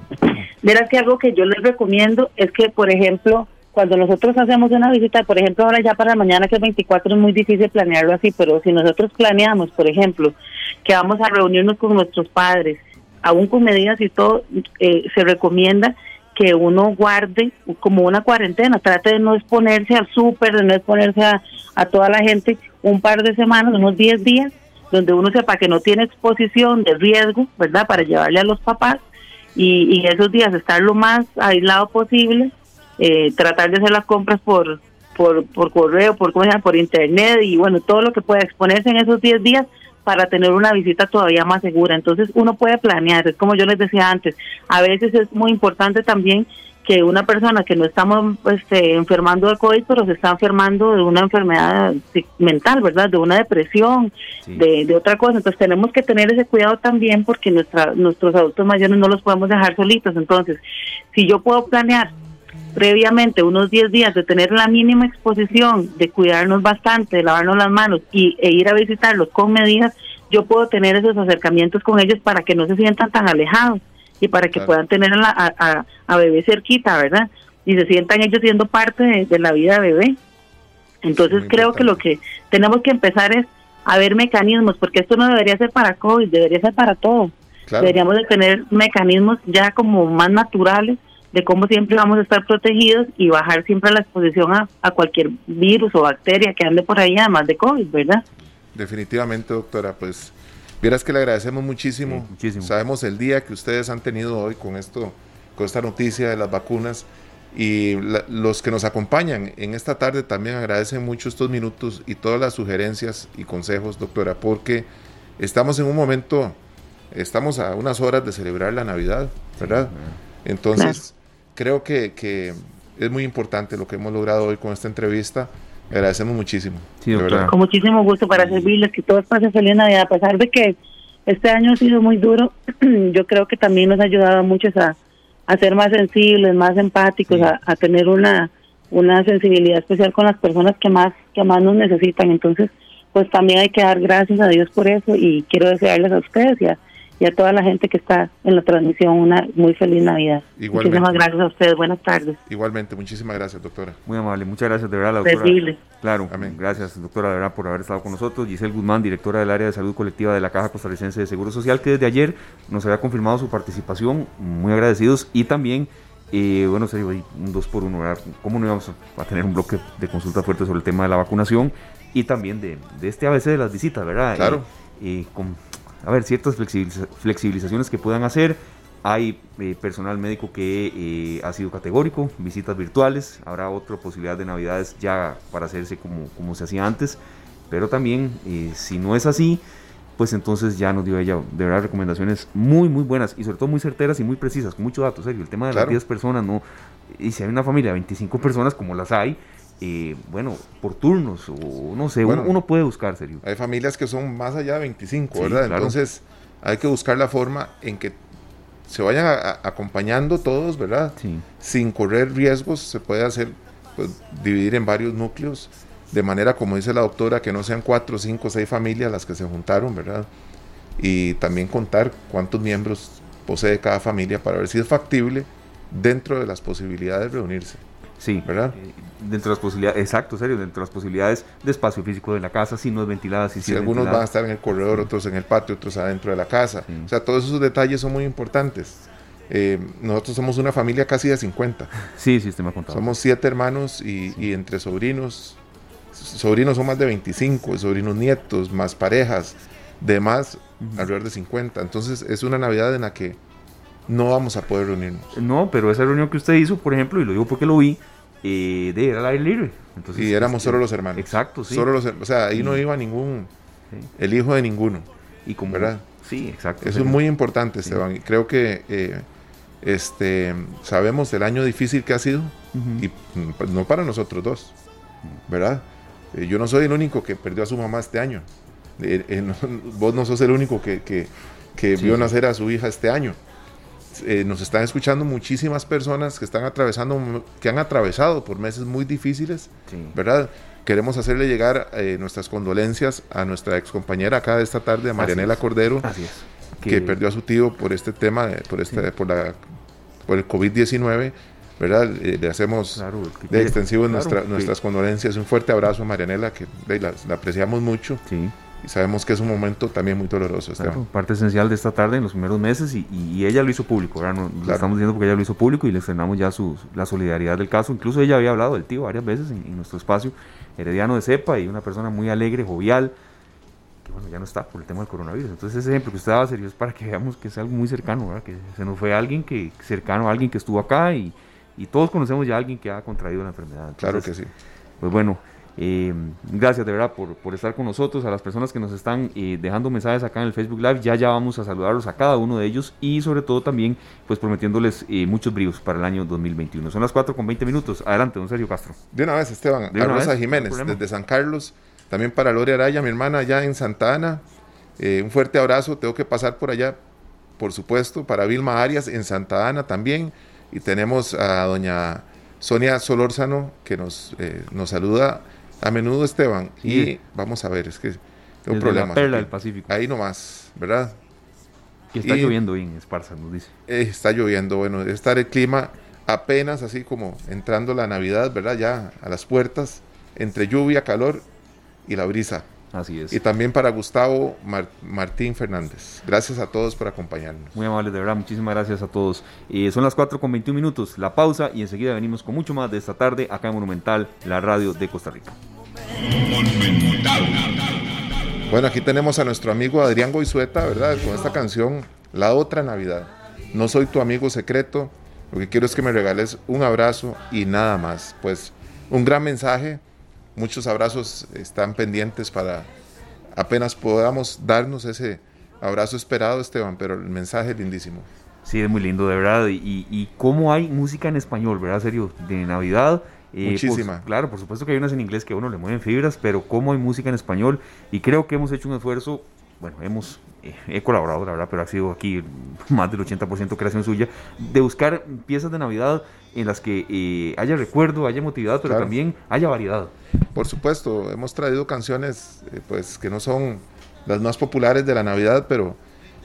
Verás que algo que yo les recomiendo es que, por ejemplo, cuando nosotros hacemos una visita, por ejemplo, ahora ya para mañana que es 24 es muy difícil planearlo así, pero si nosotros planeamos, por ejemplo, que vamos a reunirnos con nuestros padres, aún con medidas y todo, eh, se recomienda que uno guarde como una cuarentena, trate de no exponerse al súper, de no exponerse a, a toda la gente un par de semanas, unos 10 días, donde uno sepa que no tiene exposición de riesgo, ¿verdad? Para llevarle a los papás y, y esos días estar lo más aislado posible, eh, tratar de hacer las compras por por, por correo, por, por internet y bueno, todo lo que pueda exponerse en esos 10 días para tener una visita todavía más segura. Entonces uno puede planear, es como yo les decía antes, a veces es muy importante también que una persona que no estamos este, enfermando de COVID, pero se está enfermando de una enfermedad mental, ¿verdad? De una depresión, de, de, otra cosa. Entonces tenemos que tener ese cuidado también porque nuestra, nuestros adultos mayores no los podemos dejar solitos. Entonces, si yo puedo planear previamente unos 10 días de tener la mínima exposición, de cuidarnos bastante, de lavarnos las manos y, e ir a visitarlos con medidas, yo puedo tener esos acercamientos con ellos para que no se sientan tan alejados y para que puedan tener a, a, bebé cerquita, ¿verdad? Y se sientan ellos siendo parte de, la vida de bebé. Entonces creo que lo que tenemos que empezar es a ver mecanismos, porque esto no debería ser para COVID, debería ser para todo. Deberíamos de tener mecanismos ya como más naturales de cómo siempre vamos a estar protegidos y bajar siempre la exposición a, a cualquier virus o bacteria que ande por ahí, además de COVID, ¿verdad? Definitivamente, doctora, pues Vieras que le agradecemos muchísimo. muchísimo. Sabemos el día que ustedes han tenido hoy con esto, con esta noticia de las vacunas. Y los que nos acompañan en esta tarde también agradecen mucho estos minutos y todas las sugerencias y consejos, doctora, porque estamos en un momento, estamos a unas horas de celebrar la Navidad, ¿verdad? Entonces, creo que, que, es muy importante lo que hemos logrado hoy con esta entrevista. Agradecemos muchísimo. Sí, Con muchísimo gusto para servirles, que todos pasen feliz Navidad. A pesar de que este año ha sido muy duro, yo creo que también nos ha ayudado a muchos a, a ser más sensibles, más empáticos, a, a, tener una, una sensibilidad especial con las personas que más, que más nos necesitan. Entonces, pues también hay que dar gracias a Dios por eso y quiero desearles a ustedes y a, y a toda la gente que está en la transmisión una muy feliz Navidad. Muchísimas gracias a ustedes, buenas tardes. Igualmente, muchísimas gracias, doctora. Muy amable, muchas gracias de verdad, la doctora. Claro, Amén. gracias, doctora, de verdad, por haber estado con nosotros. Giselle Guzmán, directora del área de salud colectiva de la Caja Costarricense de Seguro Social, que desde ayer nos había confirmado su participación, muy agradecidos, y también eh, bueno, sería un dos por uno, ¿verdad? ¿Cómo no íbamos a tener un bloque de consulta fuerte sobre el tema de la vacunación y también de, de este ABC de las visitas, ¿verdad? Claro. Eh, con a ver, ciertas flexibilizaciones que puedan hacer. Hay eh, personal médico que eh, ha sido categórico, visitas virtuales, habrá otra posibilidad de navidades ya para hacerse como, como se hacía antes, pero también eh, si no es así, pues entonces ya nos dio ella de verdad recomendaciones muy muy buenas y sobre todo muy certeras y muy precisas, con mucho dato, serio, el tema de las 10 personas, no, y si hay una familia de 25 personas como las hay, eh, bueno, por turnos o no sé, uno, puede buscar, serio. Hay familias que son más allá de 25, ¿verdad? Entonces hay que buscar la forma en que se vayan acompañando todos, ¿verdad? Sí. Sin correr riesgos, se puede hacer, pues, dividir en varios núcleos, de manera, como dice la doctora, que no sean cuatro, cinco, seis familias las que se juntaron, ¿verdad? Y también contar cuántos miembros posee cada familia para ver si es factible dentro de las posibilidades de reunirse. Sí, ¿verdad? Eh, dentro de las posibilidades, exacto, serio, dentro de las posibilidades de espacio físico de la casa, si no es ventilada, si, si algunos van a estar en el corredor, otros en el patio, otros adentro de la casa. O sea, todos esos detalles son muy importantes. Eh, nosotros somos una familia casi de 50. Sí, sí, usted me ha contado. Somos siete hermanos y, entre sobrinos, sobrinos son más de 25, sobrinos nietos, más parejas, demás, alrededor de 50. Entonces es una Navidad en la que no vamos a poder reunirnos. No, pero esa reunión que usted hizo, por ejemplo, y lo digo porque lo vi, eh, de era al aire libre. Entonces, y éramos solo los hermanos. Exacto, sí. Solo los, o sea, ahí no iba ningún, el hijo de ninguno. Y como, ¿verdad? Sí, exacto. Eso es muy importante, Esteban. Y creo que eh, este, sabemos el año difícil que ha sido, y pues, no para nosotros dos, ¿verdad? Eh, yo no soy el único que perdió a su mamá este año. vos no sos el único que, que, vio nacer a su hija este año eh, nos están escuchando muchísimas personas que están atravesando, que han atravesado por meses muy difíciles, ¿verdad? Queremos hacerle llegar eh, nuestras condolencias a nuestra ex compañera acá de esta tarde, a Marianela Cordero, que... perdió a su tío por este tema, por, este, por, la, por el COVID-19. ¿verdad? Eh, le hacemos de extensivo nuestras condolencias. Un fuerte abrazo a Marianela, que la, la apreciamos mucho. Sí y sabemos que es un momento también muy doloroso. parte esencial de esta tarde en los primeros meses y, ella lo hizo público, No, Lo estamos diciendo porque ella lo hizo público y le estrenamos ya su, la solidaridad del caso. Incluso ella había hablado del tío varias veces en, nuestro espacio, herediano de cepa y una persona muy alegre, jovial, que bueno, ya no está por el tema del coronavirus. Entonces ese ejemplo que usted daba serio es para que veamos que es algo muy cercano, que se nos fue alguien que cercano a alguien que estuvo acá y, y todos conocemos ya a alguien que ha contraído la enfermedad. claro que sí. Pues bueno, eh, gracias de verdad por, por, estar con nosotros, a las personas que nos están eh, dejando mensajes acá en el Facebook Live, ya ya vamos a saludarlos a cada uno de ellos y sobre todo también pues prometiéndoles eh, muchos bríos para el año 2021. Son las 4 con 20 minutos. Adelante, don Sergio Castro. De una vez, Esteban. a Rosa Jiménez, desde San Carlos. También para Lore Araya, mi hermana allá en Santa Ana. un fuerte abrazo. Tengo que pasar por allá, por supuesto. Para Vilma Arias en Santa Ana también. Y tenemos a doña Sonia Solórzano que nos, nos saluda a menudo, Esteban. Y vamos a ver, es que tengo un problema. La perla del Pacífico. Ahí nomás, ¿verdad? Que está lloviendo en Esparza, nos dice. Eh, está lloviendo, bueno, debe estar el clima apenas así como entrando la Navidad, ¿verdad? Ya a las puertas, entre lluvia, calor y la brisa. Así es. Y también para Gustavo Martín Fernández. Gracias a todos por acompañarnos. Muy amables, de verdad. Muchísimas gracias a todos. Eh, son las 4 con 21 minutos, la pausa y enseguida venimos con mucho más de esta tarde acá en Monumental, la radio de Costa Rica. Bueno, aquí tenemos a nuestro amigo Adrián Goizueta, ¿verdad? Con esta canción, La Otra Navidad. No soy tu amigo secreto, lo que quiero es que me regales un abrazo y nada más. Pues un gran mensaje muchos abrazos están pendientes para apenas podamos darnos ese abrazo esperado, Esteban, pero el mensaje es lindísimo. Sí, es muy lindo, de verdad. Y, y cómo hay música en español, ¿verdad? Serio, de Navidad. Eh, Muchísima. claro, por supuesto que hay unas en inglés que a uno le mueven fibras, pero cómo hay música en español. Y creo que hemos hecho un esfuerzo, bueno, hemos eh, he colaborado, la verdad, pero ha sido aquí más del 80% creación suya, de buscar piezas de Navidad en las que eh, haya recuerdo, haya motividad, pero también haya variedad. Por supuesto, hemos traído canciones eh, pues que no son las más populares de la Navidad, pero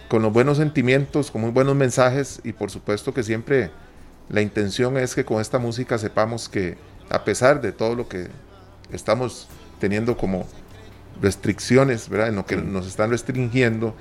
con los buenos sentimientos, con muy buenos mensajes y por supuesto que siempre la intención es que con esta música sepamos que a pesar de todo lo que estamos teniendo como restricciones, ¿verdad? En lo que nos están restringiendo,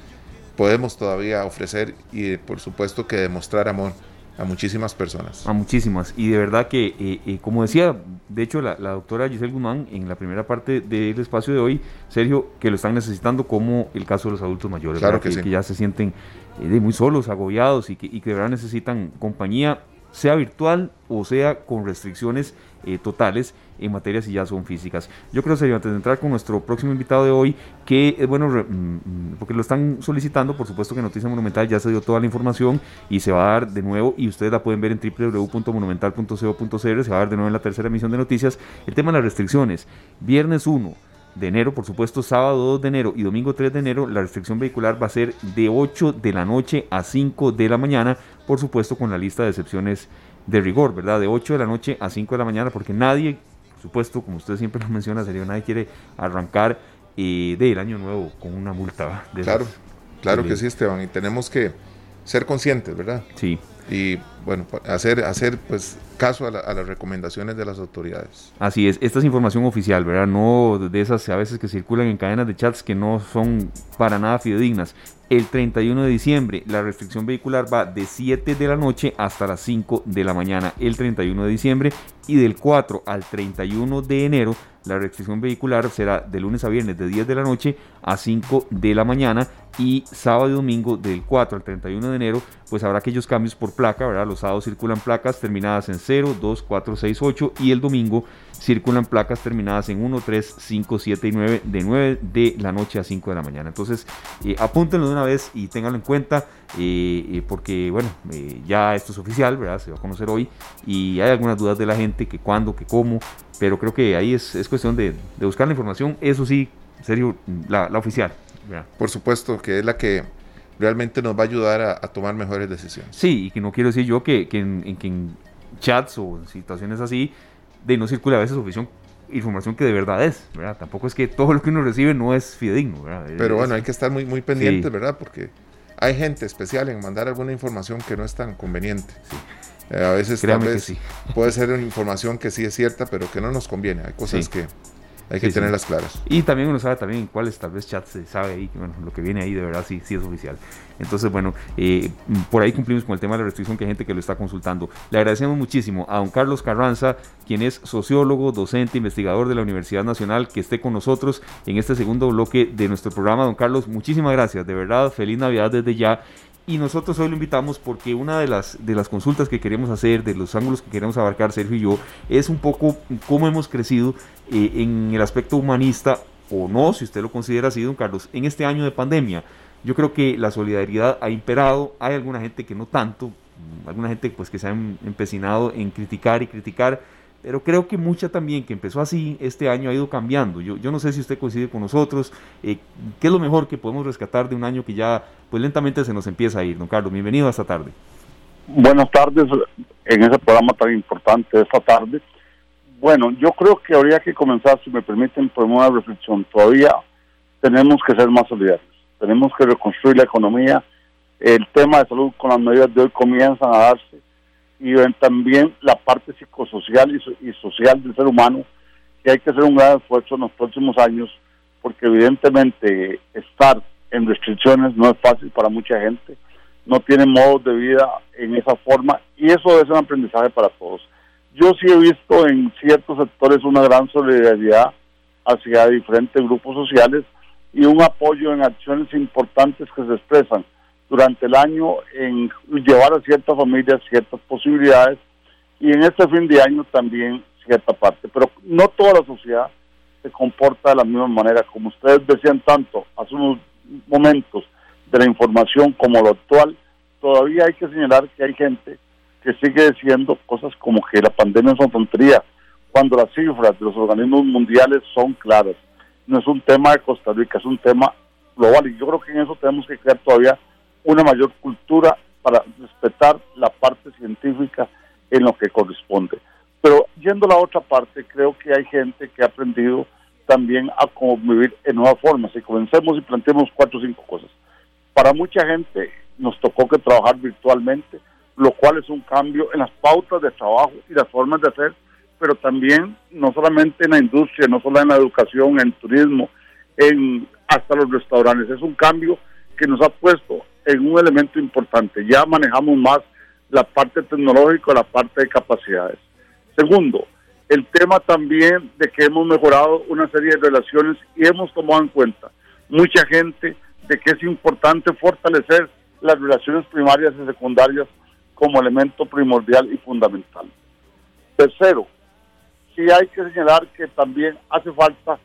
podemos todavía ofrecer y por supuesto que demostrar amor a muchísimas personas. A muchísimas. Y de verdad que, eh, eh, como decía, de hecho, la, doctora Giselle Guzmán en la primera parte del espacio de hoy, Sergio, que lo están necesitando como el caso de los adultos mayores, claro que, que, ya se sienten eh, muy solos, agobiados y que, y que de verdad necesitan compañía, sea virtual o sea con restricciones totales en materia si ya son físicas. Yo creo, serio, antes de entrar con nuestro próximo invitado de hoy, que es bueno, mm, mm, porque lo están solicitando, por supuesto que Noticia Monumental ya se dio toda la información y se va a dar de nuevo, y ustedes la pueden ver en www.monumental.co.cr, se va a dar de nuevo en la tercera emisión de noticias, el tema de las restricciones. Viernes 1 de enero, por supuesto, sábado 2 de enero y domingo 3 de enero, la restricción vehicular va a ser de 8 de la noche a 5 de la mañana, por supuesto con la lista de excepciones de rigor, ¿verdad? De 8 de la noche a 5 de la mañana, porque nadie supuesto, como usted siempre lo menciona, sería nadie quiere arrancar eh, del año nuevo con una multa. claro, claro que sí, Esteban, y tenemos que ser conscientes, ¿verdad? Sí. Y bueno, hacer, hacer pues caso a, las recomendaciones de las autoridades. Así es, esta es información oficial, ¿verdad? No de esas a veces que circulan en cadenas de chats que no son para nada fidedignas. El 31 de diciembre la restricción vehicular va de 7 de la noche hasta las 5 de la mañana el 31 de diciembre y del 4 al 31 de enero la restricción vehicular será de lunes a viernes de 10 de la noche a 5 de la mañana y sábado y domingo del 4 al 31 de enero pues habrá aquellos cambios por placa, ¿verdad? Los sábados circulan placas terminadas en 0, 2, 4, 6, 8 y el domingo circulan placas terminadas en 1, 3, 5, 7 y 9 de 9 de la noche a 5 de la mañana. Entonces eh, apúntenlo de una vez y ténganlo en cuenta eh, eh, porque bueno, ya esto es oficial, ¿verdad? Se va a conocer hoy y hay algunas dudas de la gente que cuándo, que cómo, pero creo que ahí es, es cuestión de, buscar la información, eso sí, serio, la oficial. Por supuesto, que es la que realmente nos va a ayudar a, tomar mejores decisiones. Sí, y que no quiero decir yo que, en, que en chats o en situaciones así, de no circula a veces información que de verdad es, ¿verdad? Tampoco es que todo lo que uno recibe no es fidedigno, ¿verdad? Pero bueno, hay que estar muy, muy pendientes, ¿verdad? Porque hay gente especial en mandar alguna información que no es tan conveniente. Eh, a veces tal vez puede ser una información que sí es cierta, pero que no nos conviene. Hay cosas que hay que tenerlas claras. Y también uno sabe también cuáles tal vez chats se sabe ahí, bueno, lo que viene ahí de verdad sí, sí es oficial. Entonces, bueno, eh, por ahí cumplimos con el tema de la restricción que hay gente que lo está consultando. Le agradecemos muchísimo a don Carlos Carranza, quien es sociólogo, docente, investigador de la Universidad Nacional, que esté con nosotros en este segundo bloque de nuestro programa. Don Carlos, muchísimas gracias, de verdad, feliz Navidad desde ya y nosotros hoy lo invitamos porque una de las, de las consultas que queremos hacer, de los ángulos que queremos abarcar Sergio y yo, es un poco cómo hemos crecido eh, en el aspecto humanista, o no, si usted lo considera así, don Carlos, en este año de pandemia. Yo creo que la solidaridad ha imperado, hay alguna gente que no tanto, alguna gente pues que se ha empecinado en criticar y criticar, pero creo que mucha también que empezó así este año ha ido cambiando. Yo, yo no sé si usted coincide con nosotros. Eh, ¿Qué es lo mejor que podemos rescatar de un año que ya pues lentamente se nos empieza a ir? Don Carlos, bienvenido a esta tarde. Buenas tardes en ese programa tan importante esta tarde. Bueno, yo creo que habría que comenzar, si me permiten, por una reflexión. Todavía tenemos que ser más solidarios. Tenemos que reconstruir la economía. El tema de salud con las medidas de hoy comienzan a darse y también la parte psicosocial y, social del ser humano, que hay que hacer un gran esfuerzo en los próximos años, porque evidentemente estar en restricciones no es fácil para mucha gente, no tienen modos de vida en esa forma, y eso es un aprendizaje para todos. Yo sí he visto en ciertos sectores una gran solidaridad hacia diferentes grupos sociales y un apoyo en acciones importantes que se expresan durante el año en llevar a ciertas familias ciertas posibilidades y en este fin de año también cierta parte. Pero no toda la sociedad se comporta de la misma manera. Como ustedes decían tanto hace unos momentos de la información como lo actual, todavía hay que señalar que hay gente que sigue diciendo cosas como que la pandemia es una tontería, cuando las cifras de los organismos mundiales son claras. No es un tema de Costa Rica, es un tema global y yo creo que en eso tenemos que crear todavía una mayor cultura para respetar la parte científica en lo que corresponde. Pero yendo a la otra parte, creo que hay gente que ha aprendido también a convivir en nuevas formas. Y comencemos y planteemos cuatro o cinco cosas. Para mucha gente nos tocó que trabajar virtualmente, lo cual es un cambio en las pautas de trabajo y las formas de hacer, pero también no solamente en la industria, no solo en la educación, en turismo, en hasta los restaurantes. Es un cambio que nos ha puesto en un elemento importante. Ya manejamos más la parte tecnológica, la parte de capacidades. Segundo, el tema también de que hemos mejorado una serie de relaciones y hemos tomado en cuenta mucha gente de que es importante fortalecer las relaciones primarias y secundarias como elemento primordial y fundamental. Tercero, sí hay que señalar que también hace falta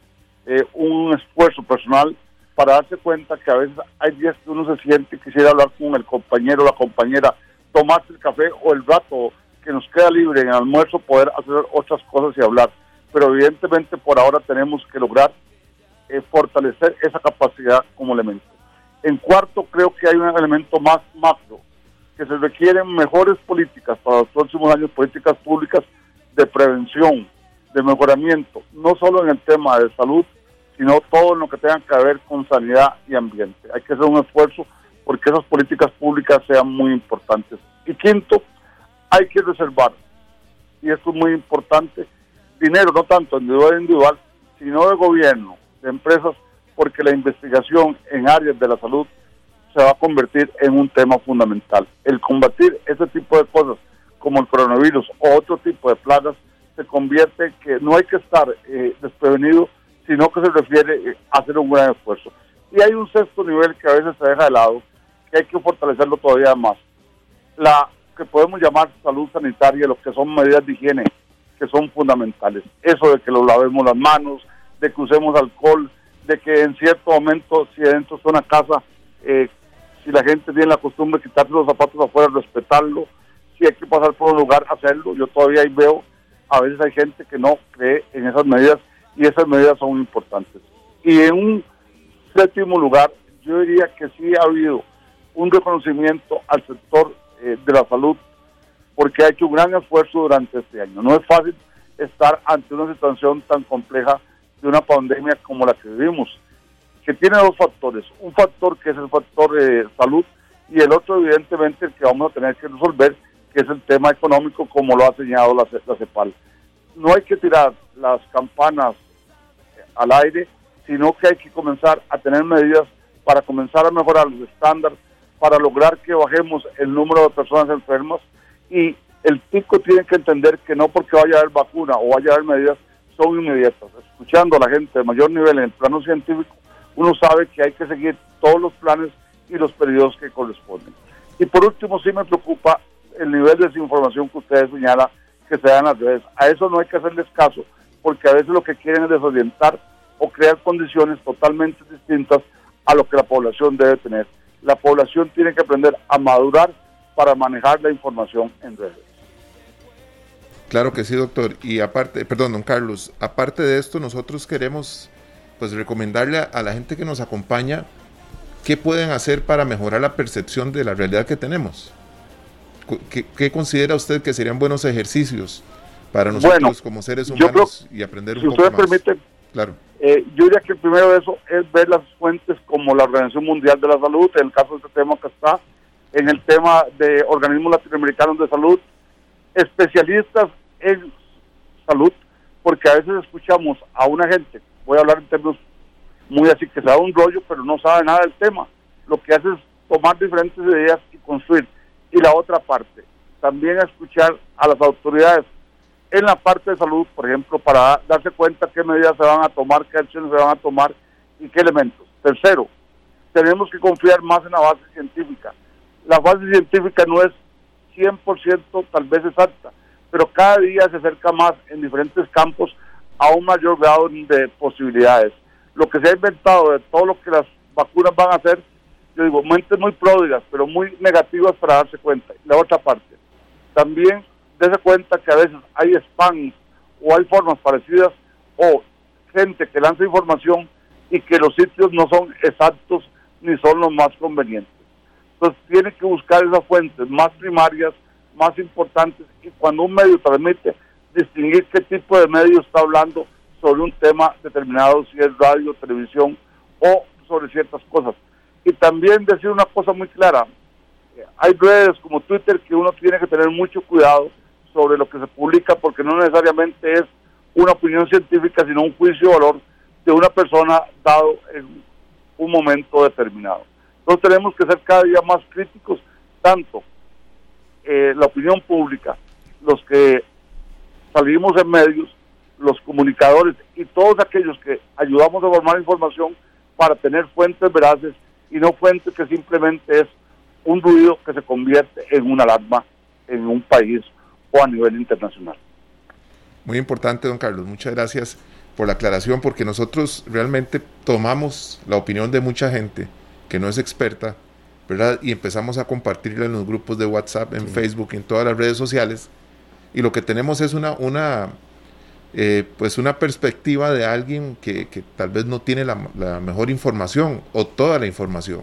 eh, un esfuerzo personal para darse cuenta que a veces hay días que uno se siente y quisiera hablar con el compañero o la compañera, tomarse el café o el rato que nos queda libre en el almuerzo, poder hacer otras cosas y hablar. Pero evidentemente por ahora tenemos que lograr eh, fortalecer esa capacidad como elemento. En cuarto, creo que hay un elemento más macro, que se requieren mejores políticas para los próximos años, políticas públicas de prevención, de mejoramiento, no solo en el tema de salud, sino todo lo que tenga que ver con sanidad y ambiente. Hay que hacer un esfuerzo porque esas políticas públicas sean muy importantes. Y quinto, hay que reservar, y esto es muy importante, dinero, no tanto individual individual, sino de gobierno, de empresas, porque la investigación en áreas de la salud se va a convertir en un tema fundamental. El combatir ese tipo de cosas, como el coronavirus o otro tipo de plagas, se convierte que no hay que estar eh, desprevenido sino que se refiere eh, a hacer un gran esfuerzo. Y hay un sexto nivel que a veces se deja de lado, que hay que fortalecerlo todavía más. La que podemos llamar salud sanitaria, lo que son medidas de higiene, que son fundamentales. Eso de que lo lavemos las manos, de que usemos alcohol, de que en cierto momento, si dentro de una casa, eh, si la gente tiene la costumbre de quitarse los zapatos afuera, respetarlo, si hay que pasar por un lugar, hacerlo. Yo todavía ahí veo, a veces hay gente que no cree en esas medidas y esas medidas son importantes. Y en un séptimo lugar, yo diría que sí ha habido un reconocimiento al sector eh, de la salud porque ha hecho un gran esfuerzo durante este año. No es fácil estar ante una situación tan compleja de una pandemia como la que vivimos, que tiene dos factores. Un factor que es el factor de salud y el otro evidentemente el que vamos a tener que resolver, que es el tema económico como lo ha señalado la, la CEPAL. No hay que tirar las campanas al aire, sino que hay que comenzar a tener medidas para comenzar a mejorar los estándares, para lograr que bajemos el número de personas enfermas y el pico tiene que entender que no porque vaya a haber vacuna o vaya a haber medidas son inmediatas. Escuchando a la gente de mayor nivel en el plano científico, uno sabe que hay que seguir todos los planes y los periodos que corresponden. Y por último, sí me preocupa el nivel de desinformación que ustedes señalan que se da en las redes. A eso no hay que hacerles caso, porque a veces lo que quieren es desorientar o crear condiciones totalmente distintas a lo que la población debe tener. La población tiene que aprender a madurar para manejar la información en redes. Claro que sí, doctor. Y aparte, perdón, don Carlos, aparte de esto, nosotros queremos pues recomendarle a la gente que nos acompaña qué pueden hacer para mejorar la percepción de la realidad que tenemos. ¿Qué, considera usted que serían buenos ejercicios para nosotros como seres humanos y aprender un si poco más? Permite, claro. Eh, yo diría que el primero de eso es ver las fuentes como la Organización Mundial de la Salud, en el caso de este tema que está, en el tema de organismos latinoamericanos de salud, especialistas en salud, porque a veces escuchamos a una gente, voy a hablar en términos muy así, que sabe un rollo, pero no sabe nada del tema. Lo que hace es tomar diferentes ideas y construir. Y la otra parte, también escuchar a las autoridades en la parte de salud, por ejemplo, para darse cuenta qué medidas se van a tomar, qué acciones se van a tomar y qué elementos. Tercero, tenemos que confiar más en la base científica. La base científica no es 100% tal vez exacta, pero cada día se acerca más en diferentes campos a un mayor grado de posibilidades. Lo que se ha inventado de todo lo que las vacunas van a hacer, yo digo, mentes muy pródigas, pero muy negativas para darse cuenta. La otra parte, también dése cuenta que a veces hay spams o hay formas parecidas o gente que lanza información y que los sitios no son exactos ni son los más convenientes. Entonces tiene que buscar esas fuentes más primarias, más importantes y cuando un medio transmite, distinguir qué tipo de medio está hablando sobre un tema determinado, si es radio, televisión o sobre ciertas cosas. Y también decir una cosa muy clara, hay redes como Twitter que uno tiene que tener mucho cuidado sobre lo que se publica porque no necesariamente es una opinión científica, sino un juicio de valor de una persona dado en un momento determinado. Entonces tenemos que ser cada día más críticos, tanto eh, la opinión pública, los que salimos en medios, los comunicadores y todos aquellos que ayudamos a formar información para tener fuentes veraces y no fuentes que simplemente es un ruido que se convierte en una alarma en un país o a nivel internacional. Muy importante, don Carlos. Muchas gracias por la aclaración, porque nosotros realmente tomamos la opinión de mucha gente que no es experta, ¿verdad? Y empezamos a compartirla en los grupos de WhatsApp, en Facebook, en todas las redes sociales. Y lo que tenemos es una, una, eh, pues una perspectiva de alguien que, que tal vez no tiene la, la, mejor información o toda la información.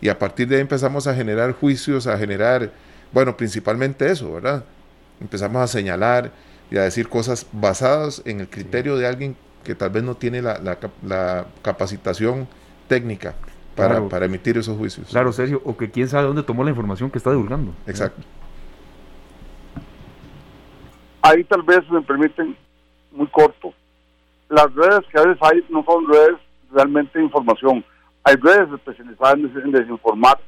Y a partir de ahí empezamos a generar juicios, a generar, bueno, principalmente eso, ¿verdad? Empezamos a señalar y a decir cosas basadas en el criterio de alguien que tal vez no tiene la, la, capacitación técnica para, para, emitir esos juicios. Claro, Sergio, o que quién sabe dónde tomó la información que está divulgando. Exacto. Ahí tal vez me permiten, muy corto, las redes que a veces hay no son redes realmente de información, hay redes especializadas en desinformar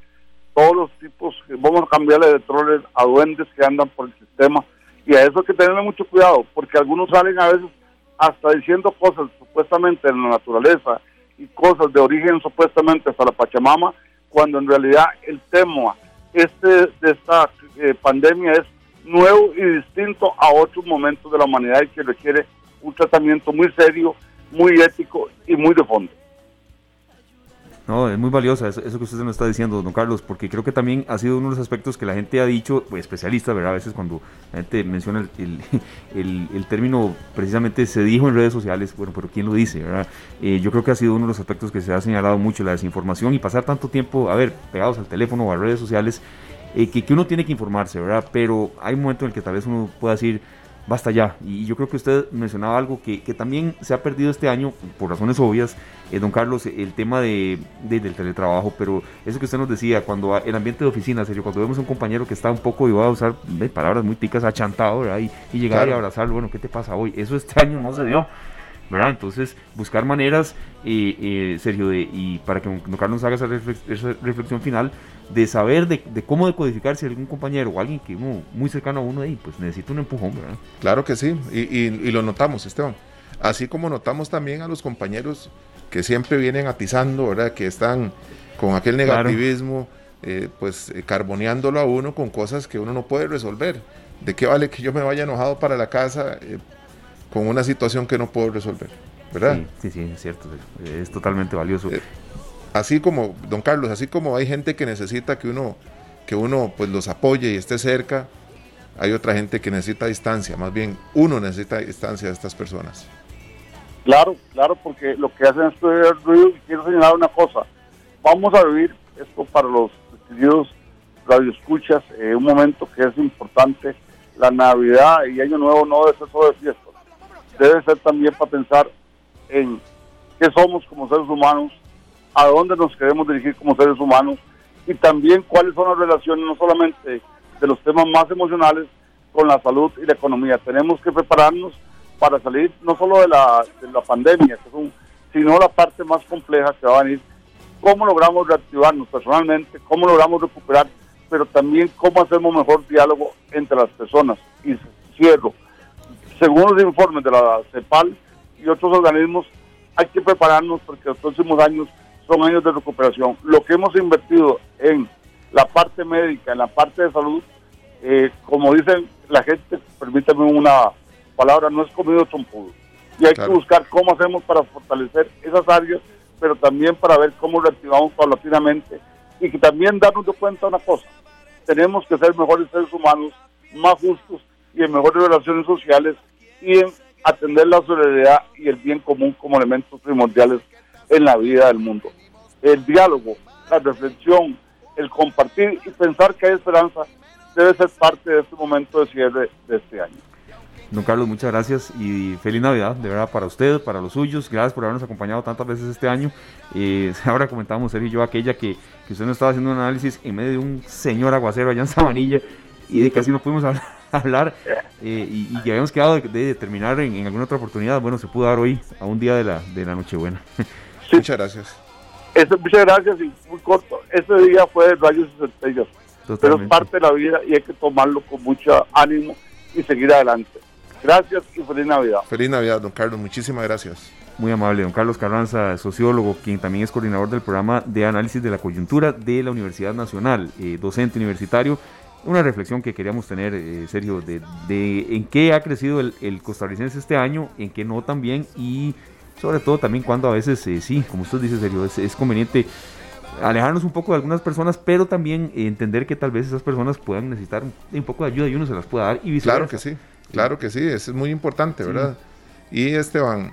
todos los tipos, vamos a cambiarle de troles a duendes que andan por el sistema y a eso hay que tenerle mucho cuidado porque algunos salen a veces hasta diciendo cosas supuestamente en la naturaleza y cosas de origen supuestamente hasta la Pachamama cuando en realidad el tema este de esta eh, pandemia es nuevo y distinto a otros momentos de la humanidad y que requiere un tratamiento muy serio, muy ético y muy de fondo. No, es muy valiosa eso, que usted nos está diciendo, don Carlos, porque creo que también ha sido uno de los aspectos que la gente ha dicho, pues, especialistas, ¿verdad? A veces cuando la gente menciona el, el, término, precisamente se dijo en redes sociales, bueno, pero ¿quién lo dice, verdad? Eh, yo creo que ha sido uno de los aspectos que se ha señalado mucho, la desinformación y pasar tanto tiempo, a ver, pegados al teléfono o a redes sociales, eh, que, que uno tiene que informarse, ¿verdad? Pero hay un momento en el que tal vez uno pueda decir, basta ya. Y yo creo que usted mencionaba algo que, que también se ha perdido este año, por razones obvias, eh, don Carlos, el tema de, del teletrabajo, pero eso que usted nos decía, cuando el ambiente de oficina, serio, cuando vemos a un compañero que está un poco, iba a usar palabras muy ticas, achantado, ¿verdad? Y, y llegar y abrazarlo, bueno, ¿qué te pasa hoy? Eso este año no se dio. ¿Verdad? Entonces, buscar maneras, eh, eh, Sergio, de, y para que don Carlos haga esa, reflexión final, de saber de, cómo decodificar si algún compañero o alguien que muy cercano a uno ahí, pues necesita un empujón, ¿verdad? Claro que sí, y, lo notamos, Esteban. Así como notamos también a los compañeros que siempre vienen atizando, ¿verdad? Que están con aquel negativismo, eh, pues carboneándolo a uno con cosas que uno no puede resolver. ¿De qué vale que yo me vaya enojado para la casa con una situación que no puedo resolver? ¿Verdad? Sí, sí, es cierto. Es totalmente valioso. Eh, así como, don Carlos, así como hay gente que necesita que uno, que uno pues los apoye y esté cerca, hay otra gente que necesita distancia, más bien uno necesita distancia de estas personas. Claro, claro, porque lo que hacen es ruido y quiero señalar una cosa, vamos a vivir esto para los radio radioescuchas, eh, un momento que es importante, la Navidad y Año Nuevo no ser solo de fiestas, debe ser también para pensar en qué somos como seres humanos, a dónde nos queremos dirigir como seres humanos y también cuáles son las relaciones no solamente de los temas más emocionales con la salud y la economía. Tenemos que prepararnos para salir no solo de la, de la pandemia, sino la parte más compleja que va a venir. Cómo logramos reactivarnos personalmente, cómo logramos recuperar, pero también cómo hacemos mejor diálogo entre las personas. Y cierro. Según los informes de la CEPAL y otros organismos, hay que prepararnos porque los próximos años son años de recuperación. Lo que hemos invertido en la parte médica, en la parte de salud, eh, como dicen la gente, permítame una palabra, no es comido trompudo. Y hay que buscar cómo hacemos para fortalecer esas áreas, pero también para ver cómo reactivamos paulatinamente y que también darnos de cuenta una cosa, tenemos que ser mejores seres humanos, más justos y en mejores relaciones sociales y en atender la solidaridad y el bien común como elementos primordiales en la vida del mundo el diálogo, la reflexión, el compartir y pensar que hay esperanza debe ser parte de este momento de cierre de este año. Don Carlos, muchas gracias y feliz Navidad, de verdad, para usted, para los suyos. Gracias por habernos acompañado tantas veces este año. Eh, ahora comentamos, Sergio y yo, aquella que, que usted nos estaba haciendo un análisis en medio de un señor aguacero allá en Sabanilla y de que así no pudimos hablar, eh, y, y, habíamos quedado de, terminar en, alguna otra oportunidad. Bueno, se pudo dar hoy, a un día de la, de la Nochebuena. Muchas gracias muchas gracias y muy corto. Ese día fue de rayos y centellas. Pero es parte de la vida y hay que tomarlo con mucho ánimo y seguir adelante. Gracias y feliz Navidad. Feliz Navidad, don Carlos. Muchísimas gracias. Muy amable, don Carlos Carranza, sociólogo, quien también es coordinador del programa de análisis de la coyuntura de la Universidad Nacional, eh, docente universitario. Una reflexión que queríamos tener, eh, Sergio, de, de, en qué ha crecido el, el, costarricense este año, en qué no también, y sobre todo también cuando a veces, eh, sí, como usted dice, serio, es, conveniente alejarnos un poco de algunas personas, pero también entender que tal vez esas personas puedan necesitar un, poco de ayuda y uno se las pueda dar y viceversa. Claro que sí, claro que sí, eso es muy importante, ¿verdad? Y Esteban,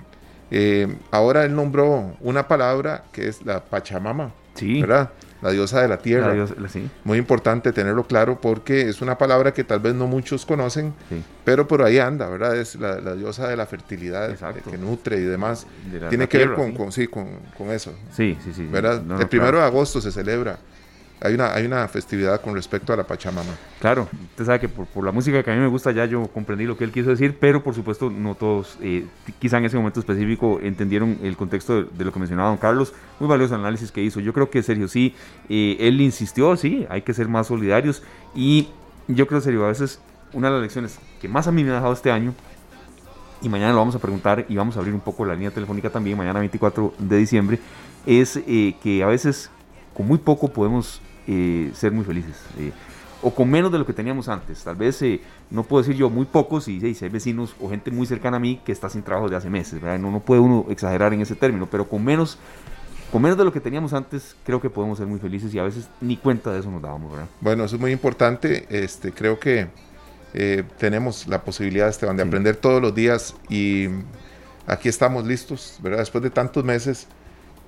eh, ahora él nombró una palabra que es la Pachamama, sí. ¿verdad? La diosa de la tierra. Muy importante tenerlo claro porque es una palabra que tal vez no muchos conocen, pero por ahí anda, ¿verdad? Es la, diosa de la fertilidad, que nutre y demás. Tiene que ver con, sí, con, eso. Sí, sí, sí. ¿verdad? El primero de agosto se celebra hay una, hay una festividad con respecto a la Pachamama. Claro, usted sabe que por, la música que a mí me gusta ya yo comprendí lo que él quiso decir, pero por supuesto no todos, eh, quizá en ese momento específico, entendieron el contexto de, lo que mencionaba don Carlos. Muy valioso el análisis que hizo. Yo creo que Sergio sí, eh, él insistió, sí, hay que ser más solidarios y yo creo, Sergio, a veces una de las lecciones que más a mí me ha dejado este año y mañana lo vamos a preguntar y vamos a abrir un poco la línea telefónica también, mañana 24 de diciembre, es eh, que a veces con muy poco podemos eh, ser muy felices. Eh, o con menos de lo que teníamos antes. Tal vez, eh, no puedo decir yo muy pocos, y, si hay vecinos o gente muy cercana a mí que está sin trabajo de hace meses. No, no puede uno exagerar en ese término, pero con menos con menos de lo que teníamos antes, creo que podemos ser muy felices y a veces ni cuenta de eso nos dábamos, ¿verdad? Bueno, eso es muy importante. Este, creo que eh, tenemos la posibilidad, Esteban, de aprender todos los días y aquí estamos listos, ¿verdad? Después de tantos meses,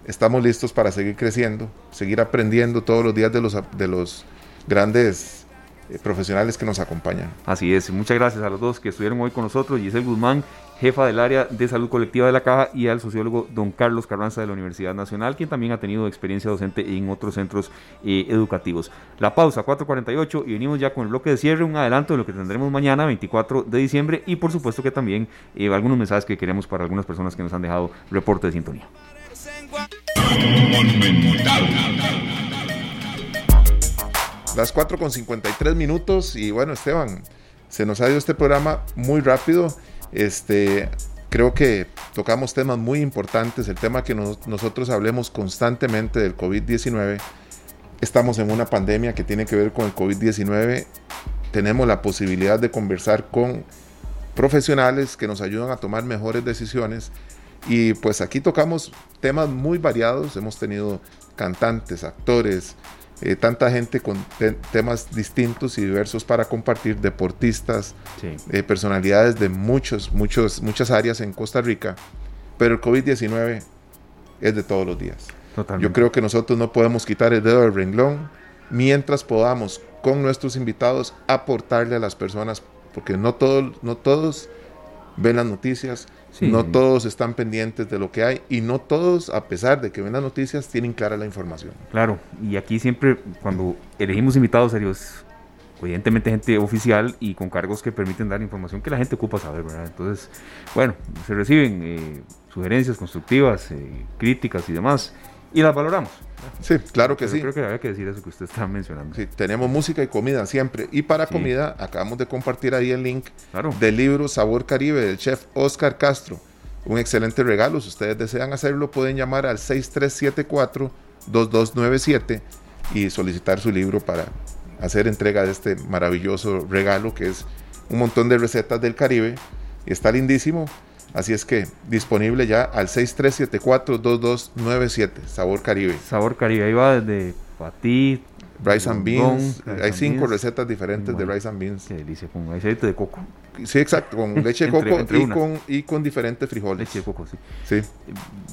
estamos listos para seguir creciendo, seguir aprendiendo todos los días de los, de los grandes eh, profesionales que nos acompañan. Así es, muchas gracias a los dos que estuvieron hoy con nosotros, Giselle Guzmán, jefa del área de salud colectiva de la Caja, y al sociólogo don Carlos Carranza de la Universidad Nacional, quien también ha tenido experiencia docente en otros centros eh, educativos. La pausa, 4.48, y venimos ya con el bloque de cierre, un adelanto de lo que tendremos mañana, 24 de diciembre, y por supuesto que también eh, algunos mensajes que queremos para algunas personas que nos han dejado reporte de sintonía. Las 4 con 53 minutos y bueno Esteban, se nos ha ido este programa muy rápido. Este, creo que tocamos temas muy importantes, el tema que nosotros hablemos constantemente del COVID-19. Estamos en una pandemia que tiene que ver con el COVID-19. Tenemos la posibilidad de conversar con profesionales que nos ayudan a tomar mejores decisiones. Y pues aquí tocamos temas muy variados. Hemos tenido cantantes, actores, eh, tanta gente con temas distintos y diversos para compartir, deportistas, eh, personalidades de muchos, muchos, muchas áreas en Costa Rica, pero el COVID-19 es de todos los días. Yo creo que nosotros no podemos quitar el dedo del renglón mientras podamos con nuestros invitados aportarle a las personas, porque no, todo, no todos ven las noticias, no todos están pendientes de lo que hay y no todos, a pesar de que ven las noticias, tienen clara la información. Claro, y aquí siempre cuando elegimos invitados serios, evidentemente gente oficial y con cargos que permiten dar información que la gente ocupa saber, ¿verdad? Entonces, bueno, se reciben eh, sugerencias constructivas, eh, críticas y demás, y las valoramos. Sí, claro que sí. Creo que había que decir eso que usted está mencionando. Sí, tenemos música y comida siempre. Y para comida, acabamos de compartir ahí el link del libro Sabor Caribe del chef Oscar Castro. Un excelente regalo. Si ustedes desean hacerlo, pueden llamar al 6374-2297 y solicitar su libro para hacer entrega de este maravilloso regalo que es un montón de recetas del Caribe. Está lindísimo. Así es que disponible ya al 6374-2297, Sabor Caribe. Sabor Caribe, ahí va desde patí, Rice and beans. Hay cinco recetas diferentes de rice and beans. Qué delicia, con aceite de coco. Sí, exacto, con leche de coco y, con, y con diferentes frijoles. Leche de coco, sí. Sí.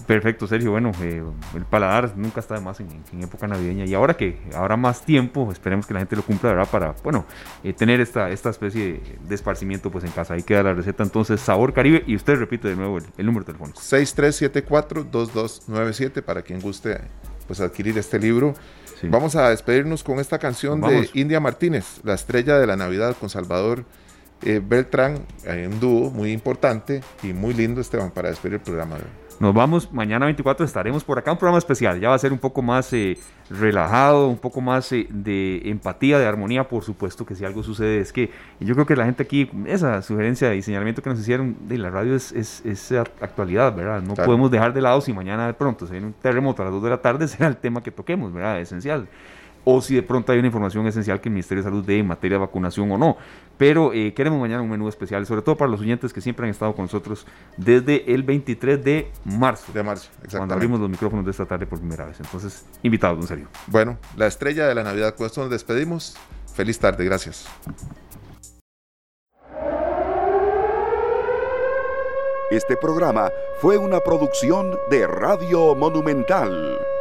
Perfecto, Sergio. Bueno, eh, el paladar nunca está de más en, época navideña. Y ahora que habrá más tiempo, esperemos que la gente lo cumpla, ¿verdad? Para, bueno, eh, tener esta, esta especie de esparcimiento pues en casa. Ahí queda la receta entonces, Sabor Caribe. Y usted repite de nuevo el, número telefónico. 6374-2297 para quien guste pues adquirir este libro. Vamos a despedirnos con esta canción de India Martínez, La estrella de la Navidad con Salvador eh, Beltrán, hay un dúo muy importante y muy lindo, Esteban, para despedir el programa. Nos vamos, mañana 24 estaremos por acá, un programa especial, ya va a ser un poco más eh, relajado, un poco más eh, de empatía, de armonía, por supuesto que si algo sucede es que yo creo que la gente aquí, esa sugerencia y señalamiento que nos hicieron de la radio es, es, actualidad, ¿verdad? No podemos dejar de lado si mañana de pronto se viene un terremoto a las 2 de la tarde, será el tema que toquemos, ¿verdad? Esencial o si de pronto hay una información esencial que el Ministerio de Salud dé en materia de vacunación o no. Pero eh, queremos mañana un menú especial, sobre todo para los oyentes que siempre han estado con nosotros desde el 23 de marzo. De marzo, exactamente. Cuando abrimos los micrófonos de esta tarde por primera vez. Entonces, invitados, en serio. Bueno, la estrella de la Navidad, con esto nos despedimos. Feliz tarde, gracias. Este programa fue una producción de Radio Monumental.